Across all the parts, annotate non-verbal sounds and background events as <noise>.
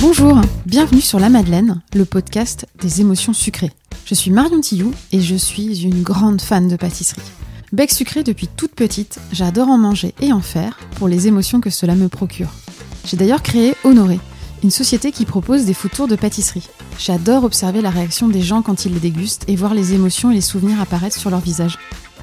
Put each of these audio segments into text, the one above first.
Bonjour, bienvenue sur La Madeleine, le podcast des émotions sucrées. Je suis Marion Tillou et je suis une grande fan de pâtisserie. Bec sucré depuis toute petite, j'adore en manger et en faire pour les émotions que cela me procure. J'ai d'ailleurs créé Honoré, une société qui propose des food tours de pâtisserie. J'adore observer la réaction des gens quand ils les dégustent et voir les émotions et les souvenirs apparaître sur leur visage.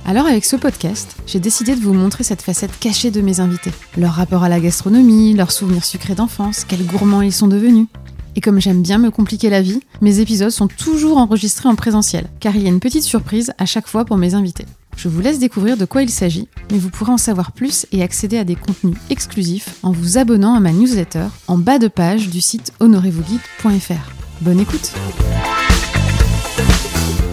Alors avec ce podcast, j'ai décidé de vous montrer cette facette cachée de mes invités. Leur rapport à la gastronomie, leurs souvenirs sucrés d'enfance, quels gourmands ils sont devenus. Et comme j'aime bien me compliquer la vie, mes épisodes sont toujours enregistrés en présentiel, car il y a une petite surprise à chaque fois pour mes invités. Je vous laisse découvrir de quoi il s'agit, mais vous pourrez en savoir plus et accéder à des contenus exclusifs en vous abonnant à ma newsletter en bas de page du site honorezvousguides.fr. Bonne écoute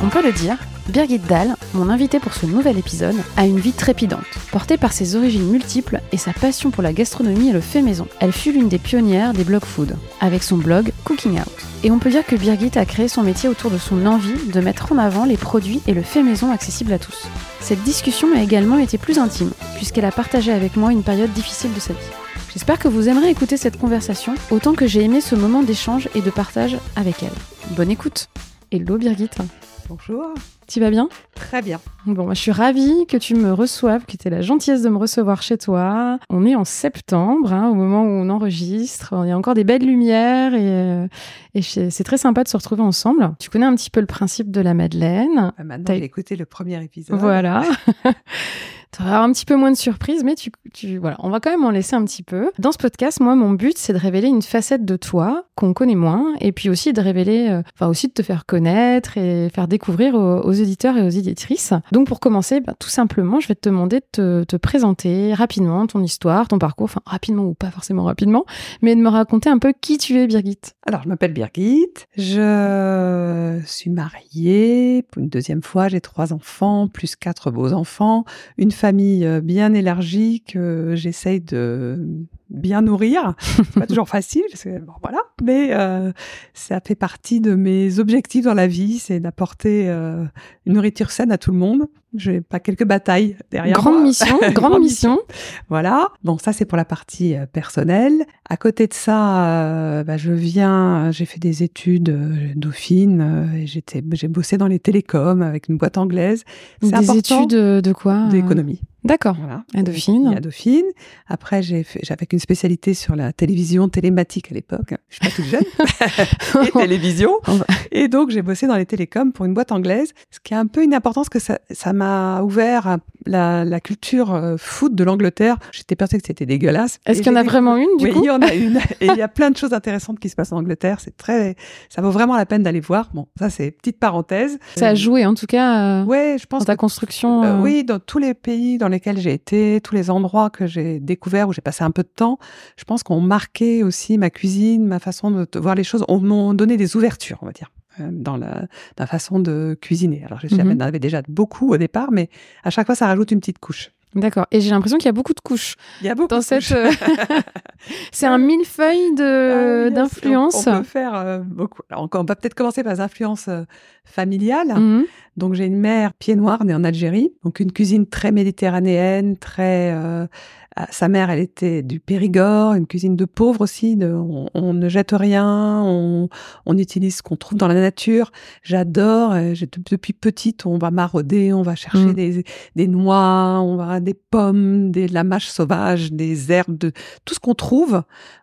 On peut le dire, Birgit Dahl, mon invitée pour ce nouvel épisode, a une vie trépidante. Portée par ses origines multiples et sa passion pour la gastronomie et le fait maison, elle fut l'une des pionnières des blog food, avec son blog Cooking Out. Et on peut dire que Birgit a créé son métier autour de son envie de mettre en avant les produits et le fait maison accessibles à tous. Cette discussion a également été plus intime, puisqu'elle a partagé avec moi une période difficile de sa vie. J'espère que vous aimerez écouter cette conversation autant que j'ai aimé ce moment d'échange et de partage avec elle. Bonne écoute Hello Birgit Bonjour. Tu vas bien? Très bien. Bon, moi, je suis ravie que tu me reçoives, que tu aies la gentillesse de me recevoir chez toi. On est en septembre, hein, au moment où on enregistre. Il y a encore des belles lumières et, euh, et c'est très sympa de se retrouver ensemble. Tu connais un petit peu le principe de la Madeleine? Euh, Maintenant, j'ai écouté le premier épisode. Voilà. <laughs> tu auras un petit peu moins de surprises, mais tu, tu, voilà, on va quand même en laisser un petit peu. Dans ce podcast, moi, mon but, c'est de révéler une facette de toi qu'on connaît moins, et puis aussi de révéler, euh, enfin aussi de te faire connaître et faire découvrir aux, aux éditeurs et aux éditrices. Donc pour commencer, bah, tout simplement, je vais te demander de te, te, présenter rapidement ton histoire, ton parcours, enfin rapidement ou pas forcément rapidement, mais de me raconter un peu qui tu es, Birgit. Alors, je m'appelle Birgit, je suis mariée pour une deuxième fois, j'ai trois enfants, plus quatre beaux enfants, une famille euh, bien élargie que j'essaye de bien nourrir. C'est pas <laughs> toujours facile, bon, voilà. Mais euh, ça fait partie de mes objectifs dans la vie, c'est d'apporter euh, une nourriture saine à tout le monde. J'ai pas quelques batailles derrière grande moi. Mission, <laughs> grande, grande mission, mission. Voilà. Bon, ça c'est pour la partie euh, personnelle. À côté de ça, euh, bah, je viens, j'ai fait des études euh, dauphine. et j'étais, j'ai bossé dans les télécoms avec une boîte anglaise. Des important. études de quoi D'économie. D'accord. Voilà. À Dauphine? À Dauphine. Après, j'ai fait, j'avais une spécialité sur la télévision télématique à l'époque. Je suis pas toute jeune. <laughs> et télévision. Et donc, j'ai bossé dans les télécoms pour une boîte anglaise. Ce qui a un peu une importance que ça, ça m'a ouvert la, la culture euh, food de l'Angleterre. J'étais persuadée que c'était dégueulasse. Est-ce qu'il y en a vraiment une, du oui, coup? il y en a une. et il y a plein de choses intéressantes qui se passent en Angleterre. C'est très, ça vaut vraiment la peine d'aller voir. Bon, ça, c'est petite parenthèse. Ça a joué, en tout cas. Euh, ouais, je pense. Dans ta construction. Euh, oui, dans tous les pays dans lesquels j'ai été, tous les endroits que j'ai découverts, où j'ai passé un peu de temps, je pense qu'on marqué aussi ma cuisine, ma façon de voir les choses, on m'ont donné des ouvertures, on va dire dans la, la, façon de cuisiner. Alors, je sais, mm -hmm. avait déjà beaucoup au départ, mais à chaque fois, ça rajoute une petite couche. D'accord. Et j'ai l'impression qu'il y a beaucoup de couches. Il y a beaucoup dans de cette. couches. <laughs> c'est un millefeuille de ah, d'influence. On, on, peut faire euh, beaucoup. Alors, on va peut-être commencer par les influences euh, familiales. Mm -hmm. Donc, j'ai une mère pied noir née en Algérie, donc une cuisine très méditerranéenne, très. Euh, sa mère, elle était du Périgord, une cuisine de pauvres aussi. De, on, on, ne jette rien, on, on utilise ce qu'on trouve dans la nature. J'adore. Depuis petite, on va marauder, on va chercher mmh. des, des, noix, on va des pommes, des, de la mâche sauvage, des herbes, de, tout ce qu'on trouve,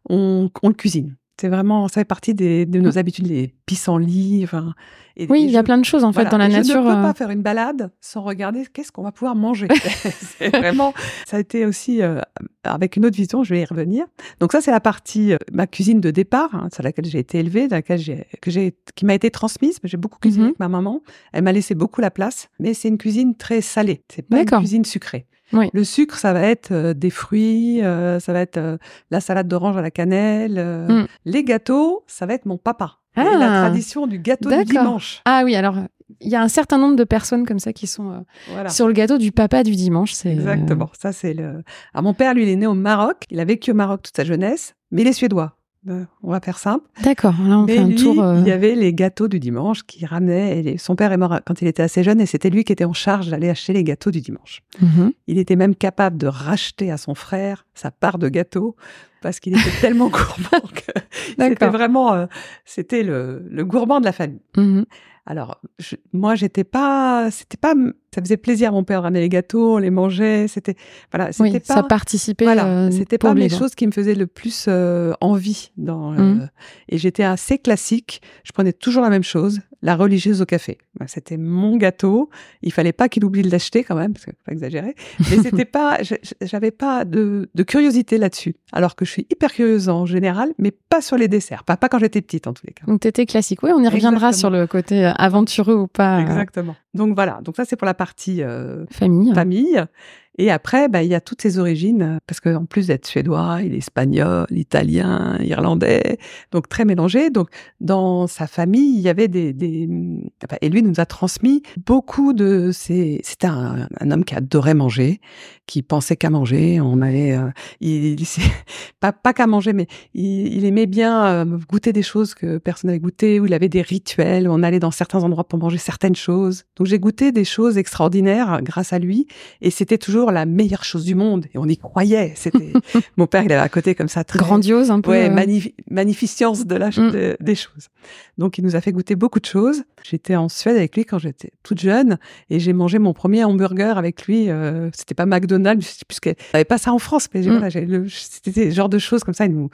on, on le cuisine. C'est vraiment, ça fait partie des, de nos habitudes, les pissenlits. Enfin, et, oui, il y a plein de choses en fait voilà. dans la nature. Je ne peux euh... pas faire une balade sans regarder qu'est-ce qu'on va pouvoir manger. <laughs> <laughs> c'est vraiment, ça a été aussi euh, avec une autre vision. Je vais y revenir. Donc ça, c'est la partie euh, ma cuisine de départ, hein, sur laquelle j'ai été élevée, dans laquelle j'ai, que j'ai, qui m'a été transmise. J'ai beaucoup cuisiné Mhm. avec ma maman. Elle m'a laissé beaucoup la place, mais c'est une cuisine très salée. C'est pas une cuisine sucrée. Oui. Le sucre, ça va être euh, des fruits, euh, ça va être euh, la salade d'orange à la cannelle. Mm. Les gâteaux, ça va être mon papa. Ah. la tradition du gâteau du dimanche. Ah oui, alors il y a un certain nombre de personnes comme ça qui sont Voilà. sur le gâteau du papa du dimanche. C'est Exactement. Ça, c'est le. Alors, mon père, lui, il est né au Maroc. Il a vécu au Maroc toute sa jeunesse, mais il est suédois. Euh, On va faire simple. D'accord, là on Mais fait un lui, tour. euh, il y avait les gâteaux du dimanche qui ramenait. Et les- son père est mort quand il était assez jeune et c'était lui qui était en charge d'aller acheter les gâteaux du dimanche. mhm. Il était même capable de racheter à son frère sa part de gâteau parce qu'il était tellement <laughs> gourmand que c'était vraiment, euh, c'était le, le gourmand de la famille. Mhm. Alors, je- moi, j'étais pas, c'était pas, ça faisait plaisir à mon père de ramener les gâteaux, on les mangeait, c'était, voilà, Oui, c'était ça pas, participait. voilà, euh, c'était pas les choses qui me faisaient le plus euh, envie dans, euh, Mhm. et j'étais assez classique. Je prenais toujours la même chose, la religieuse au café. Bah, C'était mon gâteau. Il fallait pas qu'il oublie de l'acheter quand même, parce que faut pas exagérer. Mais c'était <laughs> pas, j'avais pas de, de curiosité là-dessus. Alors que je suis hyper curieuse en général, mais pas sur les desserts, pas, pas quand j'étais petite en tous les cas. Donc t'étais classique. Oui, on y reviendra Exactement. sur le côté euh, aventureux ou pas. euh, Exactement. Donc voilà. Donc ça c'est pour la partie euh, famille. famille. Et après, bah, il y a toutes ses origines, euh, parce qu'en plus d'être suédois, il est espagnol, italien, irlandais, donc très mélangé. Donc dans sa famille, il y avait des... et lui nous a transmis beaucoup de... ses- C'était un, homme qui adorait manger, qui pensait qu'à manger. On allait... euh, il, il- <laughs> pas, pas qu'à manger, mais il, il aimait bien euh, goûter des choses que personne n'avait goûté, où il avait des rituels, où on allait dans certains endroits pour manger certaines choses. Donc j'ai goûté des choses extraordinaires grâce à lui, et c'était toujours la meilleure chose du monde, et on y croyait. C'était <laughs> mon père, il avait à côté comme ça très Grandiose un peu. Ouais, euh, magnifi- magnificence de la, Mm. de- des choses. Donc, il nous a fait goûter beaucoup de choses. J'étais en Suède avec lui quand j'étais toute jeune et j'ai mangé mon premier hamburger avec lui. Euh, c'était pas McDonald's, puisqu'il n'y avait pas ça en France, mais Mm. voilà, le- c'était des genres de choses comme ça. Il nous,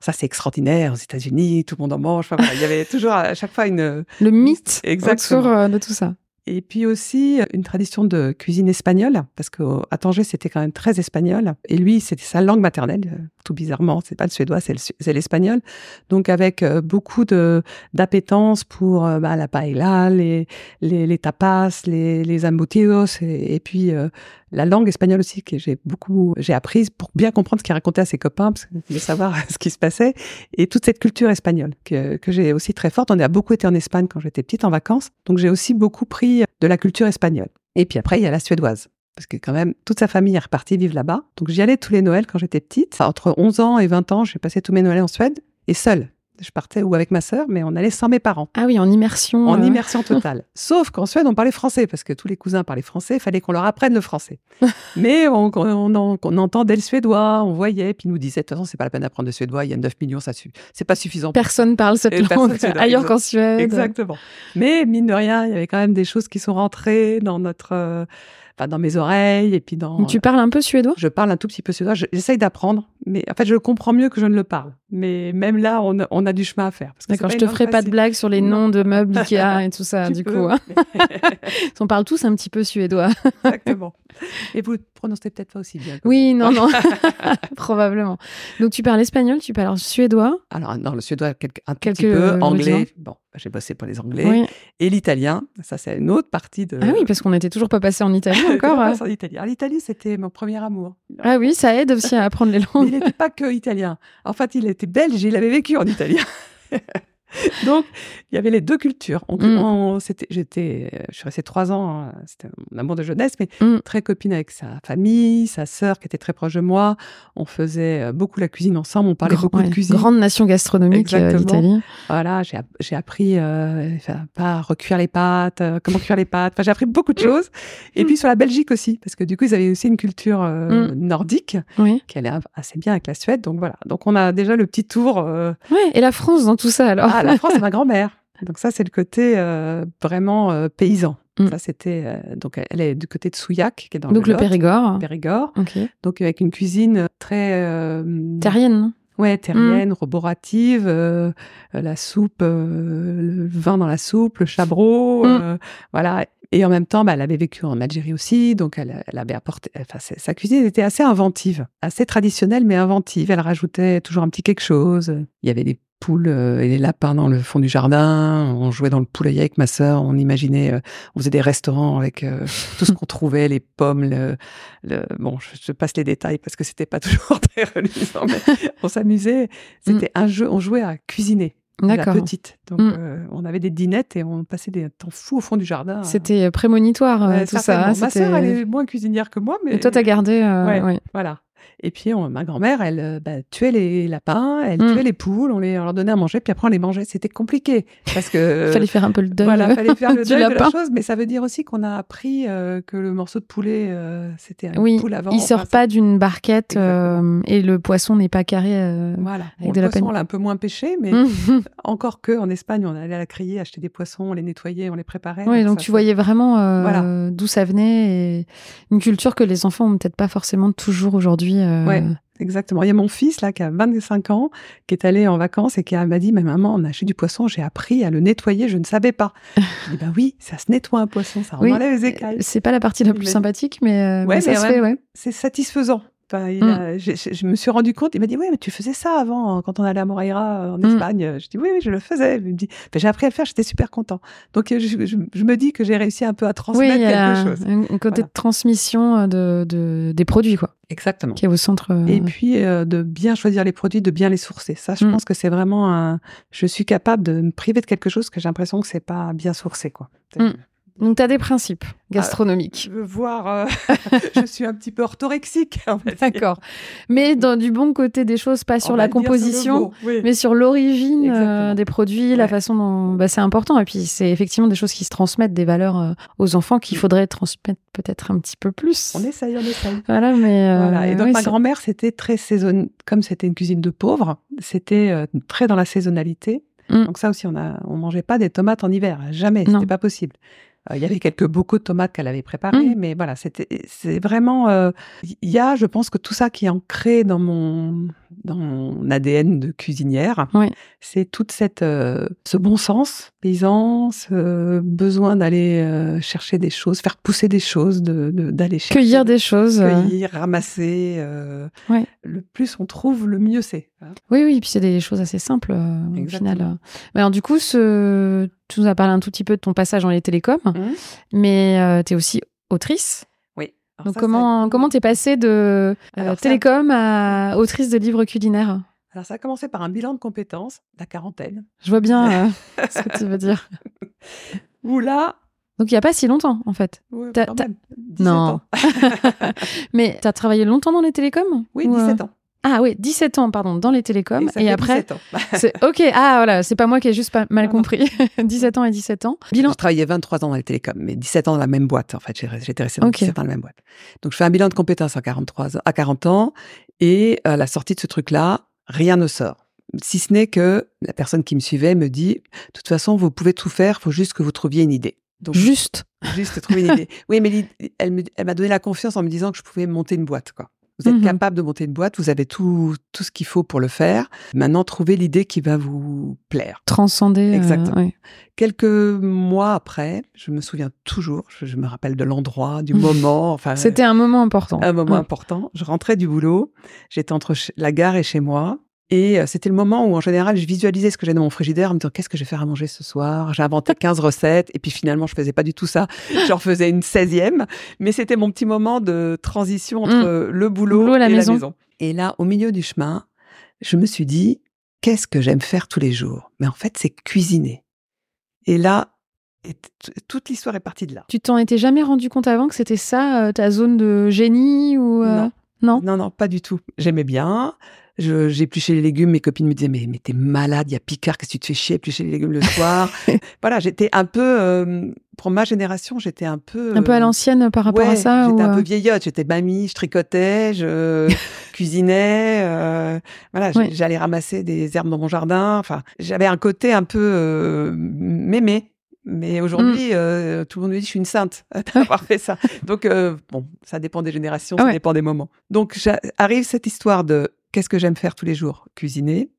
ça, c'est extraordinaire aux États-Unis, tout le monde en mange. Enfin, voilà, il y avait toujours à chaque fois une, le mythe Exactement. autour euh, de tout ça. Et puis aussi une tradition de cuisine espagnole, parce qu'à Tanger, c'était quand même très espagnol. Et lui, c'était sa langue maternelle, euh, tout bizarrement. C'est pas le suédois, c'est l'espagnol. Donc avec euh, beaucoup de d'appétence pour euh, bah, la paella, les, les, tapas, les, les embutidos, et, puis euh, la langue espagnole aussi que j'ai beaucoup j'ai apprise pour bien comprendre ce qu'il racontait à ses copains, parce que voulais savoir <laughs> ce qui se passait, et toute cette culture espagnole que, que j'ai aussi très forte. On a beaucoup été en Espagne quand j'étais petite en vacances, donc j'ai aussi beaucoup pris de la culture espagnole. Et puis après, il y a la suédoise. Parce que quand même, toute sa famille est repartie vivre là-bas. Donc j'y allais tous les Noëls quand j'étais petite. Entre 11 ans et 20 ans, j'ai passé tous mes Noëls en Suède et seule. Je partais ou avec ma sœur, mais on allait sans mes parents, Ah oui, en immersion. en euh, immersion <laughs> totale. Sauf qu'en Suède, on parlait français, parce que tous les cousins parlaient français, il fallait qu'on leur apprenne le français. <laughs> mais on, on, on- on entendait le suédois, on voyait, puis ils nous disaient, de toute façon, c'est pas la peine d'apprendre le suédois, il y a 9 millions, ça suffit. C'est pas suffisant. Personne parle cette langue ailleurs qu'en Suède. Exactement. Mais mine de rien, il y avait quand même des choses qui sont rentrées dans notre, euh, enfin, dans mes oreilles et puis dans. Tu parles un peu suédois? Je parle un tout petit peu suédois. Je- J'essaye d'apprendre, mais en fait, je le comprends mieux que je ne le parle. Mais même là, on a, on a du chemin à faire. D'accord, je te ferai pas de blagues sur les noms de meubles <laughs> Ikea et tout ça, du peux, coup. hein. <laughs> On parle tous un petit peu suédois. Exactement. <laughs> Et vous le prononcez peut-être pas aussi bien. Oui, non, non, <laughs> <laughs> probablement. Donc tu parles espagnol, tu parles suédois. Alors, non, le suédois, quelque- un tout Quelques petit peu. Anglais. rudiments. Bon, j'ai bossé pour les Anglais. Oui. Et l'italien. Ça, c'est une autre partie de. Ah oui, parce qu'on n'était toujours pas passé en Italie encore. Euh. ça, en Italie Alors, l'Italie, c'était mon premier amour. Ah oui, ça aide aussi à apprendre les Mais langues. il n'était pas que italien. En fait, il était belge et il avait vécu en Italien. <laughs> Donc, il y avait les deux cultures. On- Mm. j'étais, euh, je suis restée trois ans, hein, c'était mon amour de jeunesse, mais Mm. très copine avec sa famille, sa sœur qui était très proche de moi. On faisait euh, beaucoup la cuisine ensemble, on parlait Grand- beaucoup ouais, de cuisine. Grande nation gastronomique, euh, l'Italie. Voilà, j'ai, app- j'ai appris euh, à recuire les pâtes, euh, comment cuire les pâtes. Enfin, j'ai appris beaucoup de choses. Et puis sur la Belgique aussi, parce que du coup, ils avaient aussi une culture nordique Oui. qui allait assez bien avec la Suède. Donc voilà. Donc on a déjà le petit tour. Ouais, et la France dans tout ça alors Ah, la France, c'est ma <laughs> grand-mère. Donc ça, c'est le côté euh, vraiment euh, paysan. Mm. Ça, c'était euh, donc elle est du côté de Souillac, qui est dans Donc le Lot, Périgord. Donc avec une cuisine très Terrienne, non? Ouais, Mm. terrienne, roborative, la soupe, le vin dans la soupe, le chabreau, Mm. voilà. Et en même temps, bah, elle avait vécu en Algérie aussi, donc elle, elle avait apporté. Enfin, sa cuisine était assez inventive, assez traditionnelle mais inventive. Elle rajoutait toujours un petit quelque chose. Il y avait des poules euh, et des lapins dans le fond du jardin. On jouait dans le poulailler avec ma sœur. On imaginait, euh, on faisait des restaurants avec euh, tout ce <laughs> qu'on trouvait, les pommes, le, le- bon, je, je passe les détails parce que c'était pas <laughs> toujours très reluisant, mais on s'amusait. C'était un jeu, on jouait à cuisiner. La D'accord. petite. Donc, Mm. euh, on avait des dinettes et on passait des temps fous au fond du jardin. C'était prémonitoire, euh, Ouais, tout ça. hein, Ma sœur, elle est moins cuisinière que moi, mais Et toi, t'as gardé. euh, Ouais. ouais. voilà. Et puis on- ma grand-mère, elle euh, bah, tuait les lapins, elle Mm. tuait les poules, on, les, on leur donnait à manger, puis après on les mangeait. C'était compliqué parce que Il <laughs> fallait faire un peu le deuil. voilà, fallait faire le <laughs> deuil de lapin. la chose, mais ça veut dire aussi qu'on a appris euh, que le morceau de poulet, euh, c'était une Oui, poule avant. il sort Enfin, pas d'une barquette euh, et le poisson n'est pas carré. Voilà. avec Bon, de le la poisson, peine. on l'a un peu moins pêché, mais Mhm. <laughs> encore que en Espagne, on allait à la criée acheter des poissons, on les nettoyait, on les préparait. Oui, donc ça, tu voyais vraiment Voilà. d'où ça venait et une culture que les enfants ont peut-être pas forcément toujours aujourd'hui. Euh, Ouais. Exactement. Il y a mon fils, là, qui a 25 ans, qui est allé en vacances et qui m'a dit, mais maman, on a acheté du poisson, j'ai appris à le nettoyer, je ne savais pas. <laughs> Je dis, bah oui, ça se nettoie un poisson, ça Oui. enlève les écailles. C'est pas la partie la plus sympathique, mais, euh, Ouais, mais ça se fait, ouais. C'est satisfaisant. Enfin, il Mm. a- j'ai- j'ai- je me suis rendu compte, il m'a dit, oui, mais tu faisais ça avant, hein, quand on allait à Moraira, euh, en Mm. Espagne. Je dis, oui, oui, je le faisais. Il me dit, Ben, j'ai appris à le faire, j'étais super content. Donc, je, me dis que j'ai réussi un peu à Oui, transmettre a quelque chose. un, côté Voilà. de transmission euh, de, de- des produits, quoi, Exactement. qui est au centre. euh, Et puis euh, de bien choisir les produits, de bien les sourcer. Ça, je Mm. pense que c'est vraiment un. Je suis capable de me priver de quelque chose que j'ai l'impression que c'est pas bien sourcé, quoi. Mm. Donc, tu as des principes gastronomiques. Je veux voir. euh, <laughs> je suis un petit peu orthorexique. D'accord. Mais dans du bon côté des choses, pas sur la composition, oui. mais sur l'origine euh, des produits, la façon dont bah, c'est important. Et puis c'est effectivement des choses qui se transmettent, des valeurs euh, aux enfants qu'il faudrait transmettre peut-être un petit peu plus. On essaye, on essaye. Voilà, mais euh, Voilà. Et donc oui, ma grand-mère, c'était très saison, comme c'était une cuisine de pauvres, c'était euh, très dans la saisonnalité. Mm. Donc ça aussi, on a, on mangeait pas des tomates en hiver, jamais, c'était pas possible. Euh, Il y avait quelques bocaux de tomates qu'elle avait préparés, Mm. mais voilà, c'était, c'est vraiment, euh, il y a, je pense que tout ça qui est ancré dans mon, dans mon ADN de cuisinière, Oui. c'est toute cette, euh, ce bon sens paysan, ce besoin d'aller euh, chercher des choses, faire pousser des choses, de, d'aller chercher cueillir des choses. euh, cueillir, ramasser. euh. Le plus on trouve, le mieux c'est. hein. Oui, oui, puis c'est des choses assez simples au final. Mais alors du coup, ce... tu nous as parlé un tout petit peu de ton passage dans les télécoms, Mhm. mais tu es aussi autrice. Alors Donc ça, comment ça- comment t'es passée de euh, ça- télécom à autrice de livres culinaires Alors ça a commencé par un bilan de compétences, la quarantaine, Je vois bien euh, <laughs> ce que tu veux dire. où là, Donc il y a pas si longtemps en fait. ouais, quand t'as- même, 17 Non. ans. <laughs> Mais tu as travaillé longtemps dans les télécoms Oui, Ou, euh, 17 ans. Ah oui, 17 ans pardon, dans les télécoms Et, ça et fait après 17 ans. <laughs> c'est OK, ah voilà, c'est pas moi qui ai juste pas mal Non, non. compris. <laughs> 17 ans et 17 ans. Bilan Je travaillais 23 ans dans les télécoms, mais 17 ans dans la même boîte. En fait, J'ai- j'étais restée dans Ok. 17 ans dans la même boîte. Donc, je fais un bilan de compétences à 43 ans, à 40 ans, et à la sortie de ce truc-là, rien ne sort. Si ce n'est que la personne qui me suivait me dit, de toute façon, vous pouvez tout faire, faut juste que vous trouviez une idée. Donc, juste juste trouver une idée. <laughs> Oui, mais elle m'a donné la confiance en me disant que je pouvais monter une boîte, quoi. Vous êtes Mhm. capable de monter une boîte, vous avez tout, tout ce qu'il faut pour le faire. Maintenant, trouvez l'idée qui va vous plaire. transcender euh, Exactement. ouais. Quelques mois après, je me souviens toujours, je, je me rappelle de l'endroit, du <laughs> moment, enfin, C'était un moment important. un moment Ouais. important. Je rentrais du boulot, j'étais entre la gare et chez moi. Et euh, c'était le moment où, en général, je visualisais ce que j'ai dans mon frigidaire en me disant qu'est-ce que je vais faire à manger ce soir? J'ai inventé <laughs> 15 recettes et puis finalement, je faisais pas du tout ça. J'en faisais une 16e. Mais c'était mon petit moment de transition entre le boulot, Mmh. Boulot et la et maison. la maison. Et là, au milieu du chemin, je me suis dit qu'est-ce que j'aime faire tous les jours? Mais en fait, c'est cuisiner. Et là, et toute l'histoire est partie de là. Tu t'en étais jamais rendu compte avant que c'était ça euh, ta zone de génie ou euh, Non. Non Non, non, pas du tout. J'aimais bien. J'épluchais les légumes. Mes copines me disaient, mais, mais t'es malade, il y a Picard, qu'est-ce que tu te fais chier, éplucher les légumes le soir. <laughs> voilà, j'étais un peu, euh, pour ma génération, j'étais un peu. un peu à euh, l'ancienne par rapport ouais, à ça J'étais ou, un peu euh, vieillotte. J'étais mamie, je tricotais, je <laughs> cuisinais. euh, voilà, Ouais. j'allais ramasser des herbes dans mon jardin. Enfin, j'avais un côté un peu euh, mémé. Mais aujourd'hui, Mm. euh, tout le monde me dit je suis une sainte <laughs> d'avoir fait ça. Donc euh, bon, ça dépend des générations, ça Ouais. dépend des moments. Donc arrive cette histoire de qu'est-ce que j'aime faire tous les jours, cuisiner.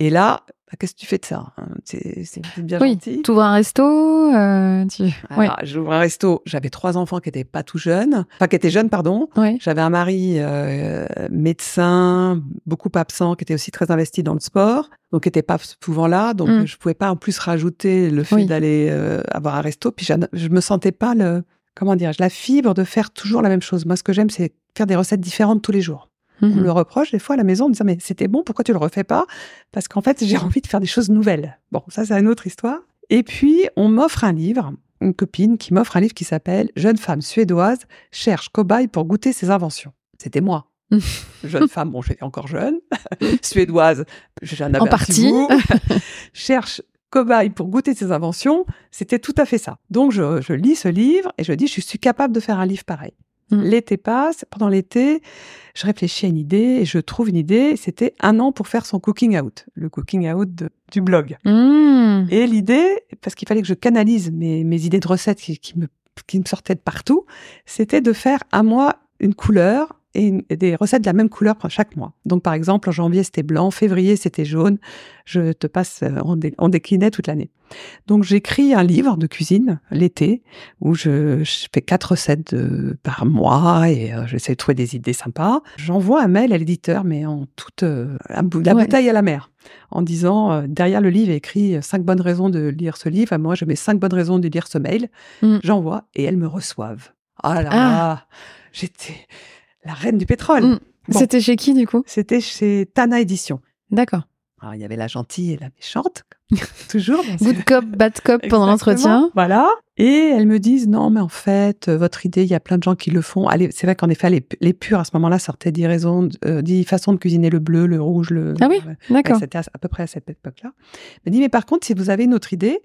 Et là, bah, qu'est-ce que tu fais de ça hein? C'est bien oui gentil. tu ouvres un resto euh, tu... ouais. Alors, J'ouvre un resto. J'avais trois enfants qui étaient pas tout jeunes, enfin qui étaient jeunes, pardon. ouais. J'avais un mari euh, médecin, beaucoup absent, qui était aussi très investi dans le sport, donc qui était pas souvent là. Donc Mm. je pouvais pas en plus rajouter le fait Oui. d'aller euh, avoir un resto. Puis je me sentais pas le comment dire, la fibre de faire toujours la même chose. Moi, ce que j'aime, c'est faire des recettes différentes tous les jours. On Mhm. me le reproche des fois à la maison en me disant mais c'était bon, pourquoi tu le refais pas? Parce qu'en fait, j'ai envie de faire des choses nouvelles. Bon, ça c'est une autre histoire. Et puis on m'offre un livre, une copine qui m'offre un livre qui s'appelle Jeune femme suédoise cherche cobaye pour goûter ses inventions. C'était moi. <laughs> jeune femme, bon, j'étais encore jeune, <laughs> suédoise, j'en avais En un petit partie. goût. <laughs> cherche cobaye pour goûter ses inventions, c'était tout à fait ça. Donc je, je lis ce livre et je dis, je suis capable de faire un livre pareil. Mm. L'été passe, pendant l'été, je réfléchis à une idée et je trouve une idée. C'était un an pour faire son cooking out, le cooking out de- du blog. Mmh. Et l'idée, parce qu'il fallait que je canalise mes, mes idées de recettes qui, qui me, qui me sortaient de partout, c'était de faire à moi une couleur et, des recettes de la même couleur chaque mois. Donc, par exemple, en janvier, c'était blanc, février, c'était jaune. Je te passe, euh, on, dé- on déclinait toute l'année. Donc, j'écris un livre de cuisine l'été où je, je fais quatre recettes de- par mois et euh, j'essaie de trouver des idées sympas. J'envoie un mail à l'éditeur, mais en toute euh, la Ouais. bouteille à la mer, en disant euh, derrière le livre écrit euh, cinq bonnes raisons de lire ce livre. Moi, je mets cinq bonnes raisons de lire ce mail. Mm. J'envoie et elles me reçoivent. Ah là Ah. j'étais la reine du pétrole. Mm. Bon. C'était chez qui du coup? C'était chez Tana Édition. D'accord. Alors, il y avait la gentille et la méchante, <laughs> toujours. Good cop, bad cop pendant l'entretien. Voilà. Et elles me disent non, mais en fait, euh, votre idée, il y a plein de gens qui le font. Allez, c'est vrai qu'en effet, les, les purs à ce moment-là sortaient 10 raisons, euh, 10 façons de cuisiner le bleu, le rouge, le. Ah oui, Ouais, D'accord. C'était à, à peu près à cette époque-là. Elle me dit mais par contre, si vous avez une autre idée,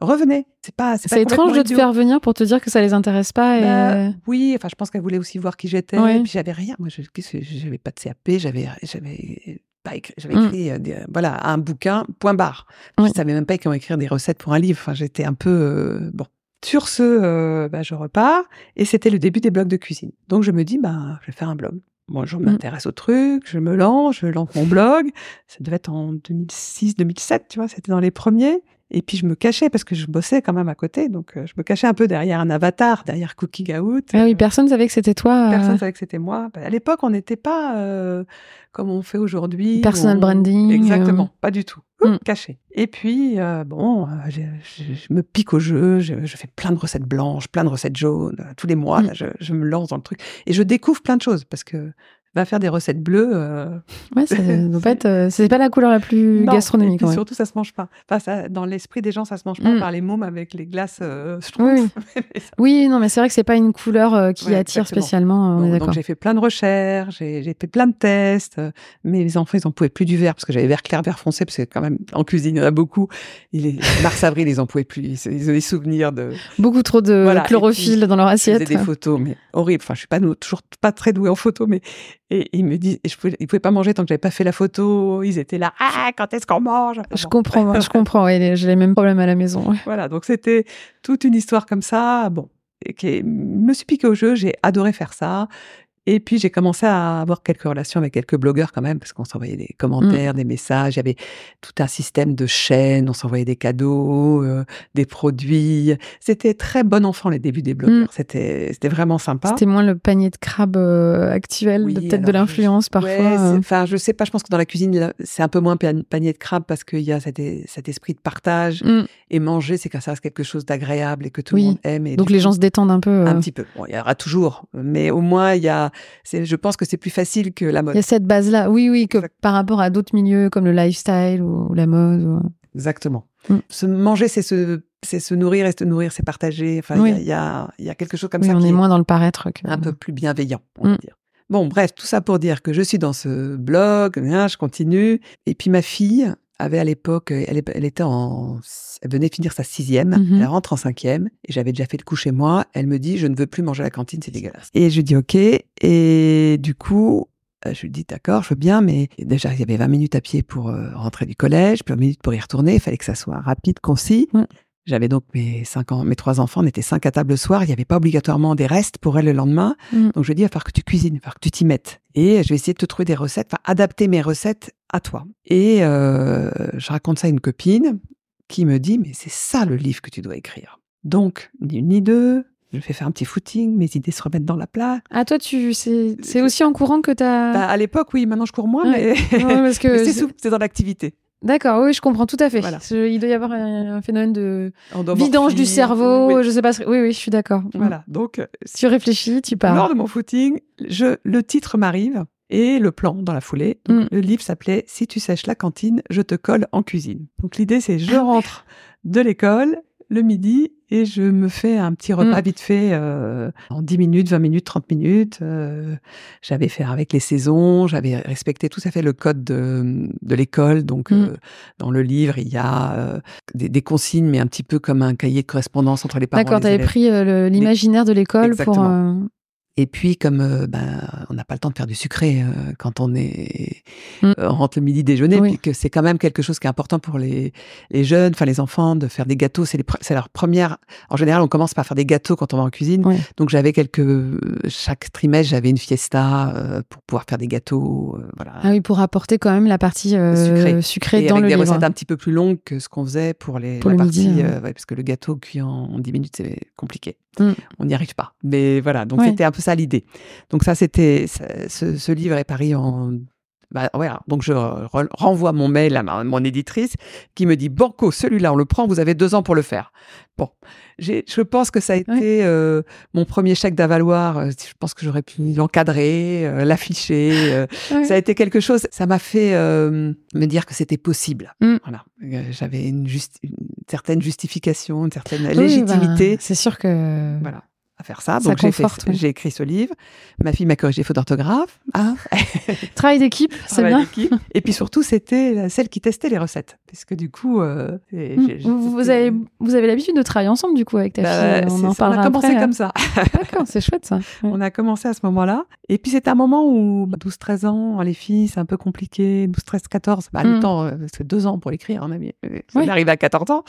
revenez. C'est pas. C'est étrange de te faire faire venir pour te dire que ça les intéresse pas. Et... bah, oui, enfin, je pense qu'elle voulait aussi voir qui j'étais. Ouais. Puis j'avais rien. Moi, j'avais pas de CAP, j'avais, j'avais pas écrit, j'avais Mm. écrit euh, des- voilà un bouquin. Point barre. Oui. Je savais même pas comment écrire des recettes pour un livre. Enfin, j'étais un peu euh, bon. Sur ce, euh, bah, je repars et c'était le début des blogs de cuisine. Donc je me dis, bah, je vais faire un blog. Moi, je Mm. m'intéresse au truc, je me lance, je lance mon blog. Ça devait être en 2006-2007, tu vois, c'était dans les premiers. Et puis je me cachais parce que je bossais quand même à côté, donc euh, je me cachais un peu derrière un avatar, derrière Cooking Out. Ah oui, personne savait que c'était toi. euh, Personne savait que c'était moi. Bah, À l'époque, on n'était pas euh, comme on fait aujourd'hui. Personal on- branding, Exactement, euh. pas du tout. Mm. Caché. Et puis, euh, bon, je, je- je me pique au jeu, je, je fais plein de recettes blanches, plein de recettes jaunes. Tous les mois, Mm. là, je me lance dans le truc. Et je découvre plein de choses parce que va faire des recettes bleues. euh, Ouais, ça doit pas être, euh, c'est pas la couleur la plus non. gastronomique. Et surtout, ça se mange pas. Enfin, ça, dans l'esprit des gens, ça se mange pas Mm. par les mômes avec les glaces. euh, Oui, <laughs> Oui, non, mais c'est vrai que c'est pas une couleur euh, qui Ouais, attire exactement. spécialement. euh, donc d'accord. j'ai fait plein de recherches, j'ai fait plein de tests. Mais les enfants, ils en pouvaient plus du vert parce que j'avais vert clair, vert foncé parce que quand même en cuisine il y en a beaucoup. Il est <laughs> mars avril, ils en pouvaient plus. Ils, ils ont des souvenirs de. Beaucoup trop de Voilà, chlorophylle puis, dans leur Ils assiette. des photos, mais horrible. Enfin, je suis pas toujours pas très douée en photo, mais et ils me disent, et je pouvais, ils pouvaient pas manger tant que j'avais pas fait la photo. Ils étaient là, ah, quand est-ce qu'on mange? Enfin, Je bon. comprends, je comprends. j'ai les mêmes problèmes à la maison. ouais. Voilà, donc c'était toute une histoire comme ça. Bon, et qui me suis piqué au jeu, j'ai adoré faire ça. Et puis j'ai commencé à avoir quelques relations avec quelques blogueurs quand même, parce qu'on s'envoyait des commentaires, des messages. Il y avait tout un système de chaînes, on s'envoyait des cadeaux, euh, des produits. C'était très bon enfant les débuts des blogueurs. C'était c'était vraiment sympa. C'était moins le panier de crabe euh, actuel, Oui, peut-être de l'influence je- parfois. ouais, euh. Enfin, je sais pas. Je pense que dans la cuisine, c'est un peu moins pan- panier de crabe parce qu'il y a cet, cet esprit de partage. Mm. Et manger, c'est quand ça reste quelque chose d'agréable et que tout Oui. le monde aime. Et Donc les gens se détendent un peu. euh. un petit peu. Bon, il y aura toujours, mais au moins il y a. Je pense que c'est plus facile que la Il mode. y a cette base-là, oui, oui, que par rapport à d'autres milieux comme le lifestyle ou la mode. ou- Exactement. Mm. Se manger, c'est se, nourrir et se nourrir, c'est partager. Enfin, il Oui. y a- il y, a, il y a quelque chose comme Oui, ça on qui est moins dans le paraître. Que... un peu plus bienveillant, on va Mm. dire. Bon, bref, tout ça pour dire que je suis dans ce blog, hein, je continue. Et puis ma fille avait à l'époque, elle, est- elle était en, elle venait finir sa sixième, Mhm. elle rentre en cinquième, et j'avais déjà fait le coup chez moi. Elle me dit, je ne veux plus manger à la cantine, c'est dégueulasse. Et je lui dis ok. Et du coup, euh, je lui dis d'accord, je veux bien, mais déjà il y avait 20 minutes à pied pour euh, rentrer du collège, puis 20 minutes pour y retourner. Il fallait que ça soit rapide, concis. J'avais donc mes cinq ans, mes trois enfants, on était cinq à table le soir. Il n'y avait pas obligatoirement des restes pour elle le lendemain. Mm. Donc je lui dis, il va falloir que tu cuisines, il va falloir que tu t'y mettes. Et je vais essayer de te trouver des recettes, enfin adapter mes recettes à toi. Et euh, je raconte ça à une copine qui me dit, mais c'est ça le livre que tu dois écrire. Donc, ni une ni deux, je fais faire un petit footing, mes idées se remettent dans la place. Ah, toi, tu, c'est, c'est aussi en courant que t'as. Bah, à l'époque, oui, maintenant je cours moins, Ouais. mais, Ouais, <laughs> mais c'est dans l'activité. D'accord, oui, je comprends tout à fait. Voilà. Il doit y avoir un, un phénomène de vidange du cerveau, oui. je sais pas. Oui, oui, je suis d'accord. Voilà, donc euh, Tu réfléchis, tu lors pars. de mon footing, je, le titre m'arrive et le plan dans la foulée. Donc, Mm. Le livre s'appelait Si tu sèches la cantine, je te colle en cuisine. Donc l'idée c'est je Ah rentre de l'école, le midi et je me fais un petit repas Mm. vite fait euh, en 10 minutes, 20 minutes, 30 minutes. Euh, j'avais fait avec les saisons, j'avais respecté tout à fait le code de, de l'école. Donc, Mm. euh, dans le livre, il y a euh, des, des consignes, mais un petit peu comme un cahier de correspondance entre les parents D'accord, t'avais élèves. pris euh, l'imaginaire de l'école pour. Et puis, comme euh, ben, on n'a pas le temps de faire du sucré euh, quand on est Mm. euh, on rentre le midi déjeuner, Oui. puis que c'est quand même quelque chose qui est important pour les, les jeunes, enfin les enfants, de faire des gâteaux. C'est les pre- c'est leur première. En général, on commence par faire des gâteaux quand on va en cuisine. Donc j'avais quelques chaque trimestre, j'avais une fiesta euh, pour pouvoir faire des gâteaux. voilà. Ah oui, pour apporter quand même la partie Sucrée. sucrée Et dans avec le des livre. recettes un petit peu plus longues que ce qu'on faisait pour les Pour la le partie, midi, ouais, parce que le gâteau cuit en, en 10 minutes c'est compliqué. Mm. On n'y arrive pas. Mais voilà, donc Ouais. c'était un peu ça l'idée. Donc ça c'était ce, ce livre est paru en bah, voilà. Donc je re- renvoie mon mail à ma- mon éditrice qui me dit Banco, celui-là on le prend, vous avez deux ans pour le faire. Bon, je pense que ça a été Ouais. euh, mon premier chèque d'avaloir. Euh, Je pense que j'aurais pu l'encadrer, euh, l'afficher. euh, <laughs> Ouais. ça a été quelque chose, ça m'a fait me dire que c'était possible. Mm. Voilà. J'avais une, juste- une certaine justification, une certaine Oui, légitimité bah, c'est sûr que. voilà, à faire ça. Ça Donc j'ai, écrit ce livre. Ma fille m'a corrigé faute d'orthographe. Ah, <laughs> Travail d'équipe, c'est bien. Et puis surtout, c'était celle qui testait les recettes. Parce que du coup, euh, Mm. Vous, avez, vous avez l'habitude de travailler ensemble, du coup, avec ta Bah, fille. On c'est en ça, on parlera a commencé après. hein. comme ça. <laughs> D'accord, c'est chouette ça. Ouais. On a commencé à ce moment-là. Et puis, c'est un moment où bah, 12-13 ans, les filles, c'est un peu compliqué. 12-13-14, bah, Mm. le temps, euh, c'est deux ans pour l'écrire, on a mis. euh, Ça Oui. arrive à 14 ans.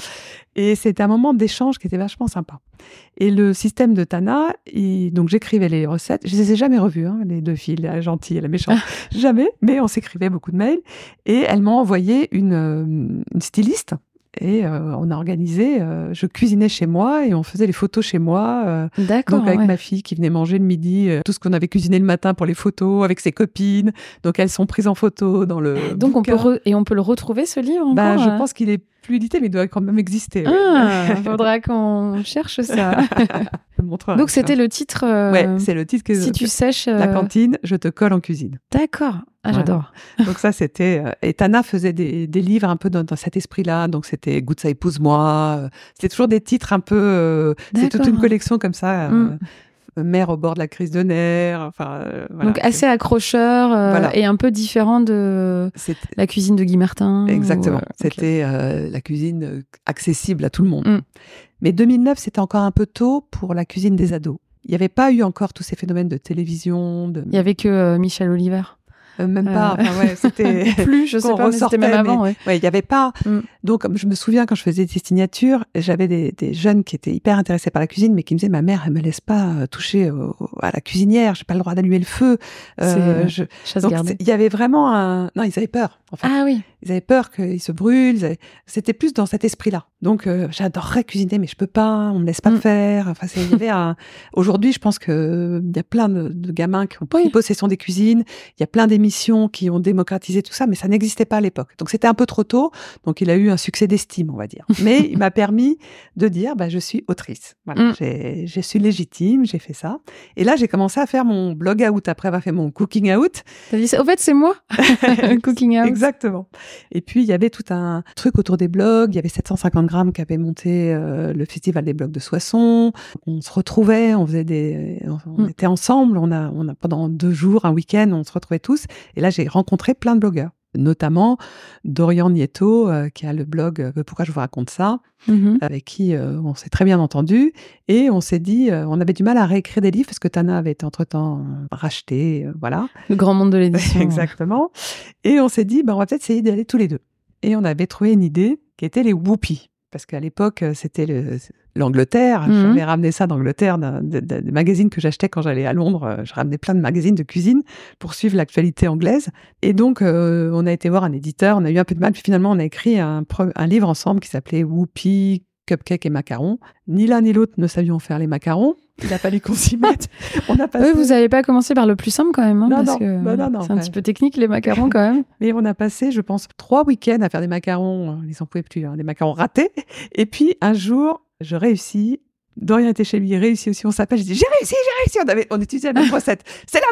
Et c'était un moment d'échange qui était vachement sympa. Et le système de Tana, il- donc j'écrivais les recettes. Je les ai jamais revues, hein, les deux filles, la gentille et la méchante. <laughs> jamais. Mais on s'écrivait beaucoup de mails. Et elles m'ont envoyé une, euh, une styliste. Et euh, on a organisé, euh, je cuisinais chez moi et on faisait les photos chez moi. euh, D'accord. donc avec ouais. ma fille qui venait manger le midi, tout ce qu'on avait cuisiné le matin pour les photos, avec ses copines. Donc elles sont prises en photo dans le. Donc on peut re- et on peut le retrouver ce livre Bah, je pense qu'il est plus édité, mais il doit quand même exister. ouais. Ah, <laughs> faudra qu'on cherche ça. <laughs> Donc c'était le titre. euh, Ouais, c'est le titre que si tu sèches. euh, la cantine, je te colle en cuisine. D'accord. Ah, Voilà. j'adore. Donc ça, c'était. euh, Et Tana faisait des, des livres un peu dans, dans cet esprit-là. Donc c'était Goûte ça épouse-moi. C'était toujours des titres un peu. C'est toute une collection comme ça. Mm. Mère au bord de la crise de nerfs. Enfin, euh, voilà. Donc assez accrocheur euh, Voilà. et un peu différent de la cuisine de Guy Martin. Exactement. euh. C'était la cuisine accessible à tout le monde. Mm. Mais 2009, c'était encore un peu tôt pour la cuisine des ados. Il n'y avait pas eu encore tous ces phénomènes de télévision, de Il y avait que euh, Michel Oliver. Euh, même Euh, pas. Enfin, ouais, c'était. <laughs> Plus, je sais <laughs> pas, c'était même avant. mais- ouais. Ouais, il n'y avait pas. Mm. Donc, comme je me souviens quand je faisais des signatures, j'avais des, des jeunes qui étaient hyper intéressés par la cuisine, mais qui me disaient ma mère, elle me laisse pas euh, toucher au- à la cuisinière, j'ai pas le droit d'allumer le feu. Euh, je- Donc, il y avait vraiment un. Non, ils avaient peur. En fait. Ah oui. Ils avaient peur qu'ils se brûlent. avaient- C'était plus dans cet esprit-là. Donc, euh, j'adorerais cuisiner, mais je peux pas. On me laisse pas Mm. faire. Enfin, c'est- avait un. <laughs> Aujourd'hui, je pense que euh, il y a plein de, de gamins qui ont pris Oui. possession des cuisines. Il y a plein d'émissions qui ont démocratisé tout ça, mais ça n'existait pas à l'époque. Donc, c'était un peu trop tôt. Donc, il a eu un succès d'estime, on va dire. <laughs> Mais il m'a permis de dire, bah, je suis autrice. Voilà, Mm. j'ai- je suis légitime, j'ai fait ça. Et là, j'ai commencé à faire mon blog out après avoir fait mon cooking out. T'as dit Au fait, c'est moi. <laughs> Cooking Out. Exactement. Et puis, il y avait tout un truc autour des blogs. Il y avait 750 grammes qui avait monté euh, le festival des blogs de Soissons. On se retrouvait, on faisait des, on, on Mm. était ensemble. On a, on a pendant deux jours, un week-end, on se retrouvait tous. Et là, j'ai rencontré plein de blogueurs, notamment Dorian Nieto, euh, qui a le blog euh, Pourquoi je vous raconte ça, Mhm. avec qui euh, on s'est très bien entendu. Et on s'est dit, euh, on avait du mal à réécrire des livres parce que Tana avait été entre-temps rachetée, euh, voilà. Le grand monde de l'édition. <laughs> Exactement. Et on s'est dit, ben, on va peut-être essayer d'y aller tous les deux. Et on avait trouvé une idée qui était les whoopies. Parce qu'à l'époque, euh, c'était le- l'Angleterre. Mhm. J'avais ramené ça d'Angleterre, d'un- de- de- des magazines que j'achetais quand j'allais à Londres. Euh, Je ramenais plein de magazines de cuisine pour suivre l'actualité anglaise. Et donc, euh, on a été voir un éditeur, on a eu un peu de mal. Puis finalement, on a écrit un, un livre ensemble qui s'appelait Whoopi, Cupcake et Macarons. Ni l'un ni l'autre ne savions faire les macarons. Il a fallu qu'on s'y <laughs> mette. On a passé... Oui, vous n'avez pas commencé par le plus simple quand même, hein, Non, parce non, que bah c'est un ouais. petit peu technique les macarons quand même. <laughs> Mais on a passé, je pense, trois week-ends à faire des macarons. euh, Ils en pouvaient plus, hein, des macarons ratés. Et puis, un jour, je réussis. Dorian était chez lui, il réussit aussi. On s'appelle, je dis, j'ai réussi, j'ai réussi. On, avait, on utilisait la même <laughs> recette. C'est la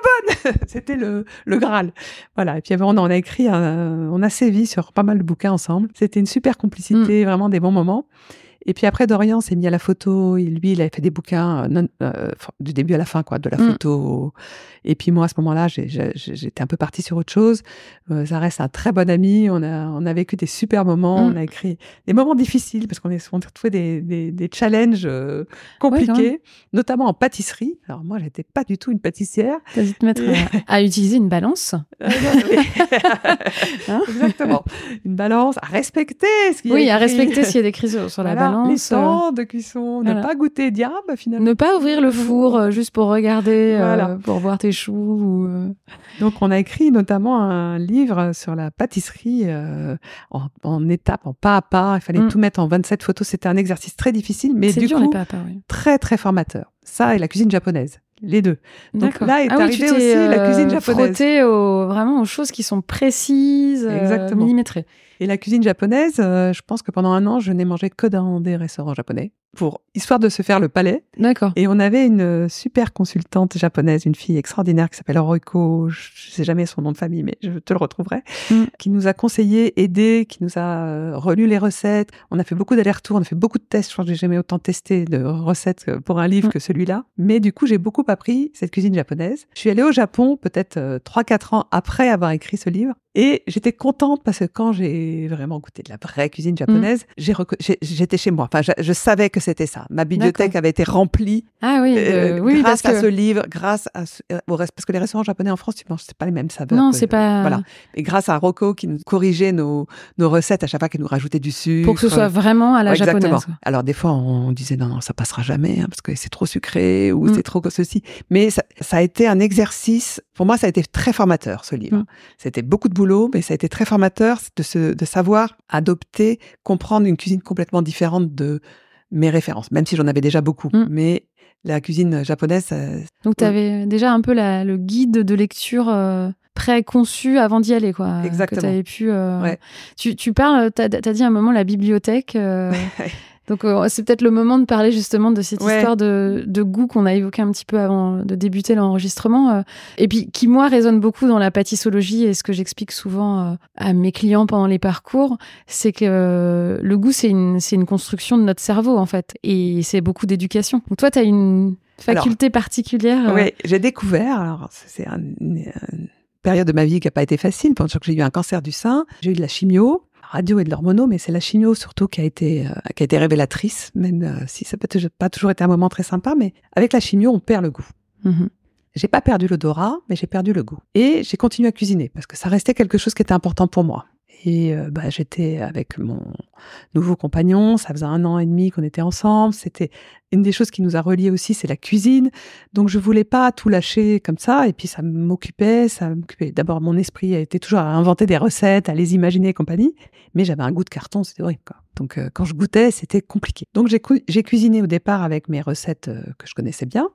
bonne! C'était le, le Graal. Voilà. Et puis, on a, on a écrit, un- on a sévi sur pas mal de bouquins ensemble. C'était une super complicité, vraiment des bons moments. Et puis après, Dorian s'est mis à la photo. Et lui, il avait fait des bouquins euh, du début à la fin, quoi, de la mm. photo. Et puis moi, à ce moment-là, j'étais un peu partie sur autre chose. Euh, ça reste un très bon ami. On a, on a vécu des super moments. Mm. On a écrit des moments difficiles parce qu'on est souvent retrouvé des, des, des challenges euh, compliqués, notamment en pâtisserie. Alors moi, j'étais pas du tout une pâtissière. T'as dû te mettre à, utiliser une balance. <laughs> hein Exactement. Une balance à respecter. Ce qui oui, à respecter s'il y a des crises sur la balance. Les temps de cuisson, ne pas goûter diable finalement. Ne pas ouvrir le four euh, juste pour regarder, pour voir tes choux. Donc on a écrit notamment un livre sur la pâtisserie euh, en, en étapes, en pas à pas. Il fallait mm. tout mettre en 27 photos. C'était un exercice très difficile, mais du coup très très formateur. Ça et la cuisine japonaise les deux. Donc là est ah arrivée aussi la euh, cuisine japonaise. Au, vraiment aux choses qui sont précises, euh, Exactement. millimétrées. Et la cuisine japonaise, je pense que pendant un an, je n'ai mangé que dans des restaurants japonais pour histoire de se faire le palais. D'accord. Et on avait une euh, super consultante japonaise, une fille extraordinaire qui s'appelle Oroiko, je sais jamais son nom de famille, mais je te le retrouverai, mm. qui nous a conseillé, aidé, qui nous a euh, relu les recettes. On a fait beaucoup d'allers-retours, on a fait beaucoup de tests. Je crois que j'ai jamais autant testé de recettes pour un livre mm. que celui-là. Mais du coup, j'ai beaucoup appris cette cuisine japonaise. Je suis allée au Japon peut-être euh, trois, 4 ans après avoir écrit ce livre. Et j'étais contente parce que quand j'ai vraiment goûté de la vraie cuisine japonaise, mm. j'étais chez moi. Enfin, je, je savais que c'était ça. Ma bibliothèque avait été remplie ah oui, euh, oui grâce à ce livre, grâce à euh, au reste, parce que les restaurants japonais en France, tu manges, c'est pas les mêmes saveurs. Non, c'est pas. Voilà. Et grâce à Rocco qui nous corrigeait nos, nos recettes à chaque fois, qui nous rajoutait du sucre. Pour que ce soit vraiment à la japonaise. Alors des fois, on disait non, non, ça passera jamais hein, parce que c'est trop sucré ou mm. c'est trop ceci. Mais ça, ça, a été un exercice. Pour moi, ça a été très formateur ce livre. Mm. C'était beaucoup de boulot, mais ça a été très formateur de, se, de savoir adopter, comprendre une cuisine complètement différente de mes références, même si j'en avais déjà beaucoup. Mm. Mais la cuisine japonaise. Donc, tu avais déjà un peu le guide de lecture euh, préconçu avant d'y aller, quoi. Exactement. Que avais pu. Euh, tu, tu, parles, tu as, dit à un moment la bibliothèque. <laughs> Donc euh, c'est peut-être le moment de parler justement de cette histoire de, de goût qu'on a évoqué un petit peu avant de débuter l'enregistrement, euh, et puis qui moi résonne beaucoup dans la pâtissologie et ce que j'explique souvent euh, à mes clients pendant les parcours, c'est que le goût c'est une, c'est une construction de notre cerveau en fait, et c'est beaucoup d'éducation. Donc toi tu as une faculté particulière. Oui, j'ai découvert, alors c'est une, période de ma vie qui n'a pas été facile, pendant que j'ai eu un cancer du sein, j'ai eu de la chimio, radio et de l'hormono, mais c'est la chimio surtout qui a été, euh, qui a été révélatrice, même euh, si ça peut pas toujours été un moment très sympa, mais avec la chimio, on perd le goût. Mm-hmm. J'ai pas perdu l'odorat, mais j'ai perdu le goût. Et j'ai continué à cuisiner parce que ça restait quelque chose qui était important pour moi. Et euh, bah, j'étais avec mon nouveau compagnon, ça faisait un an et demi qu'on était ensemble. C'était une des choses qui nous a reliés aussi, c'est la cuisine. Donc je voulais pas tout lâcher comme ça. Et puis ça m'occupait, ça m'occupait. D'abord mon esprit a été toujours à inventer des recettes, à les imaginer et compagnie. Mais j'avais un goût de carton, c'était horrible. Quoi. Donc euh, quand je goûtais, c'était compliqué. Donc j'ai cuisiné au départ avec mes recettes euh, que je connaissais bien.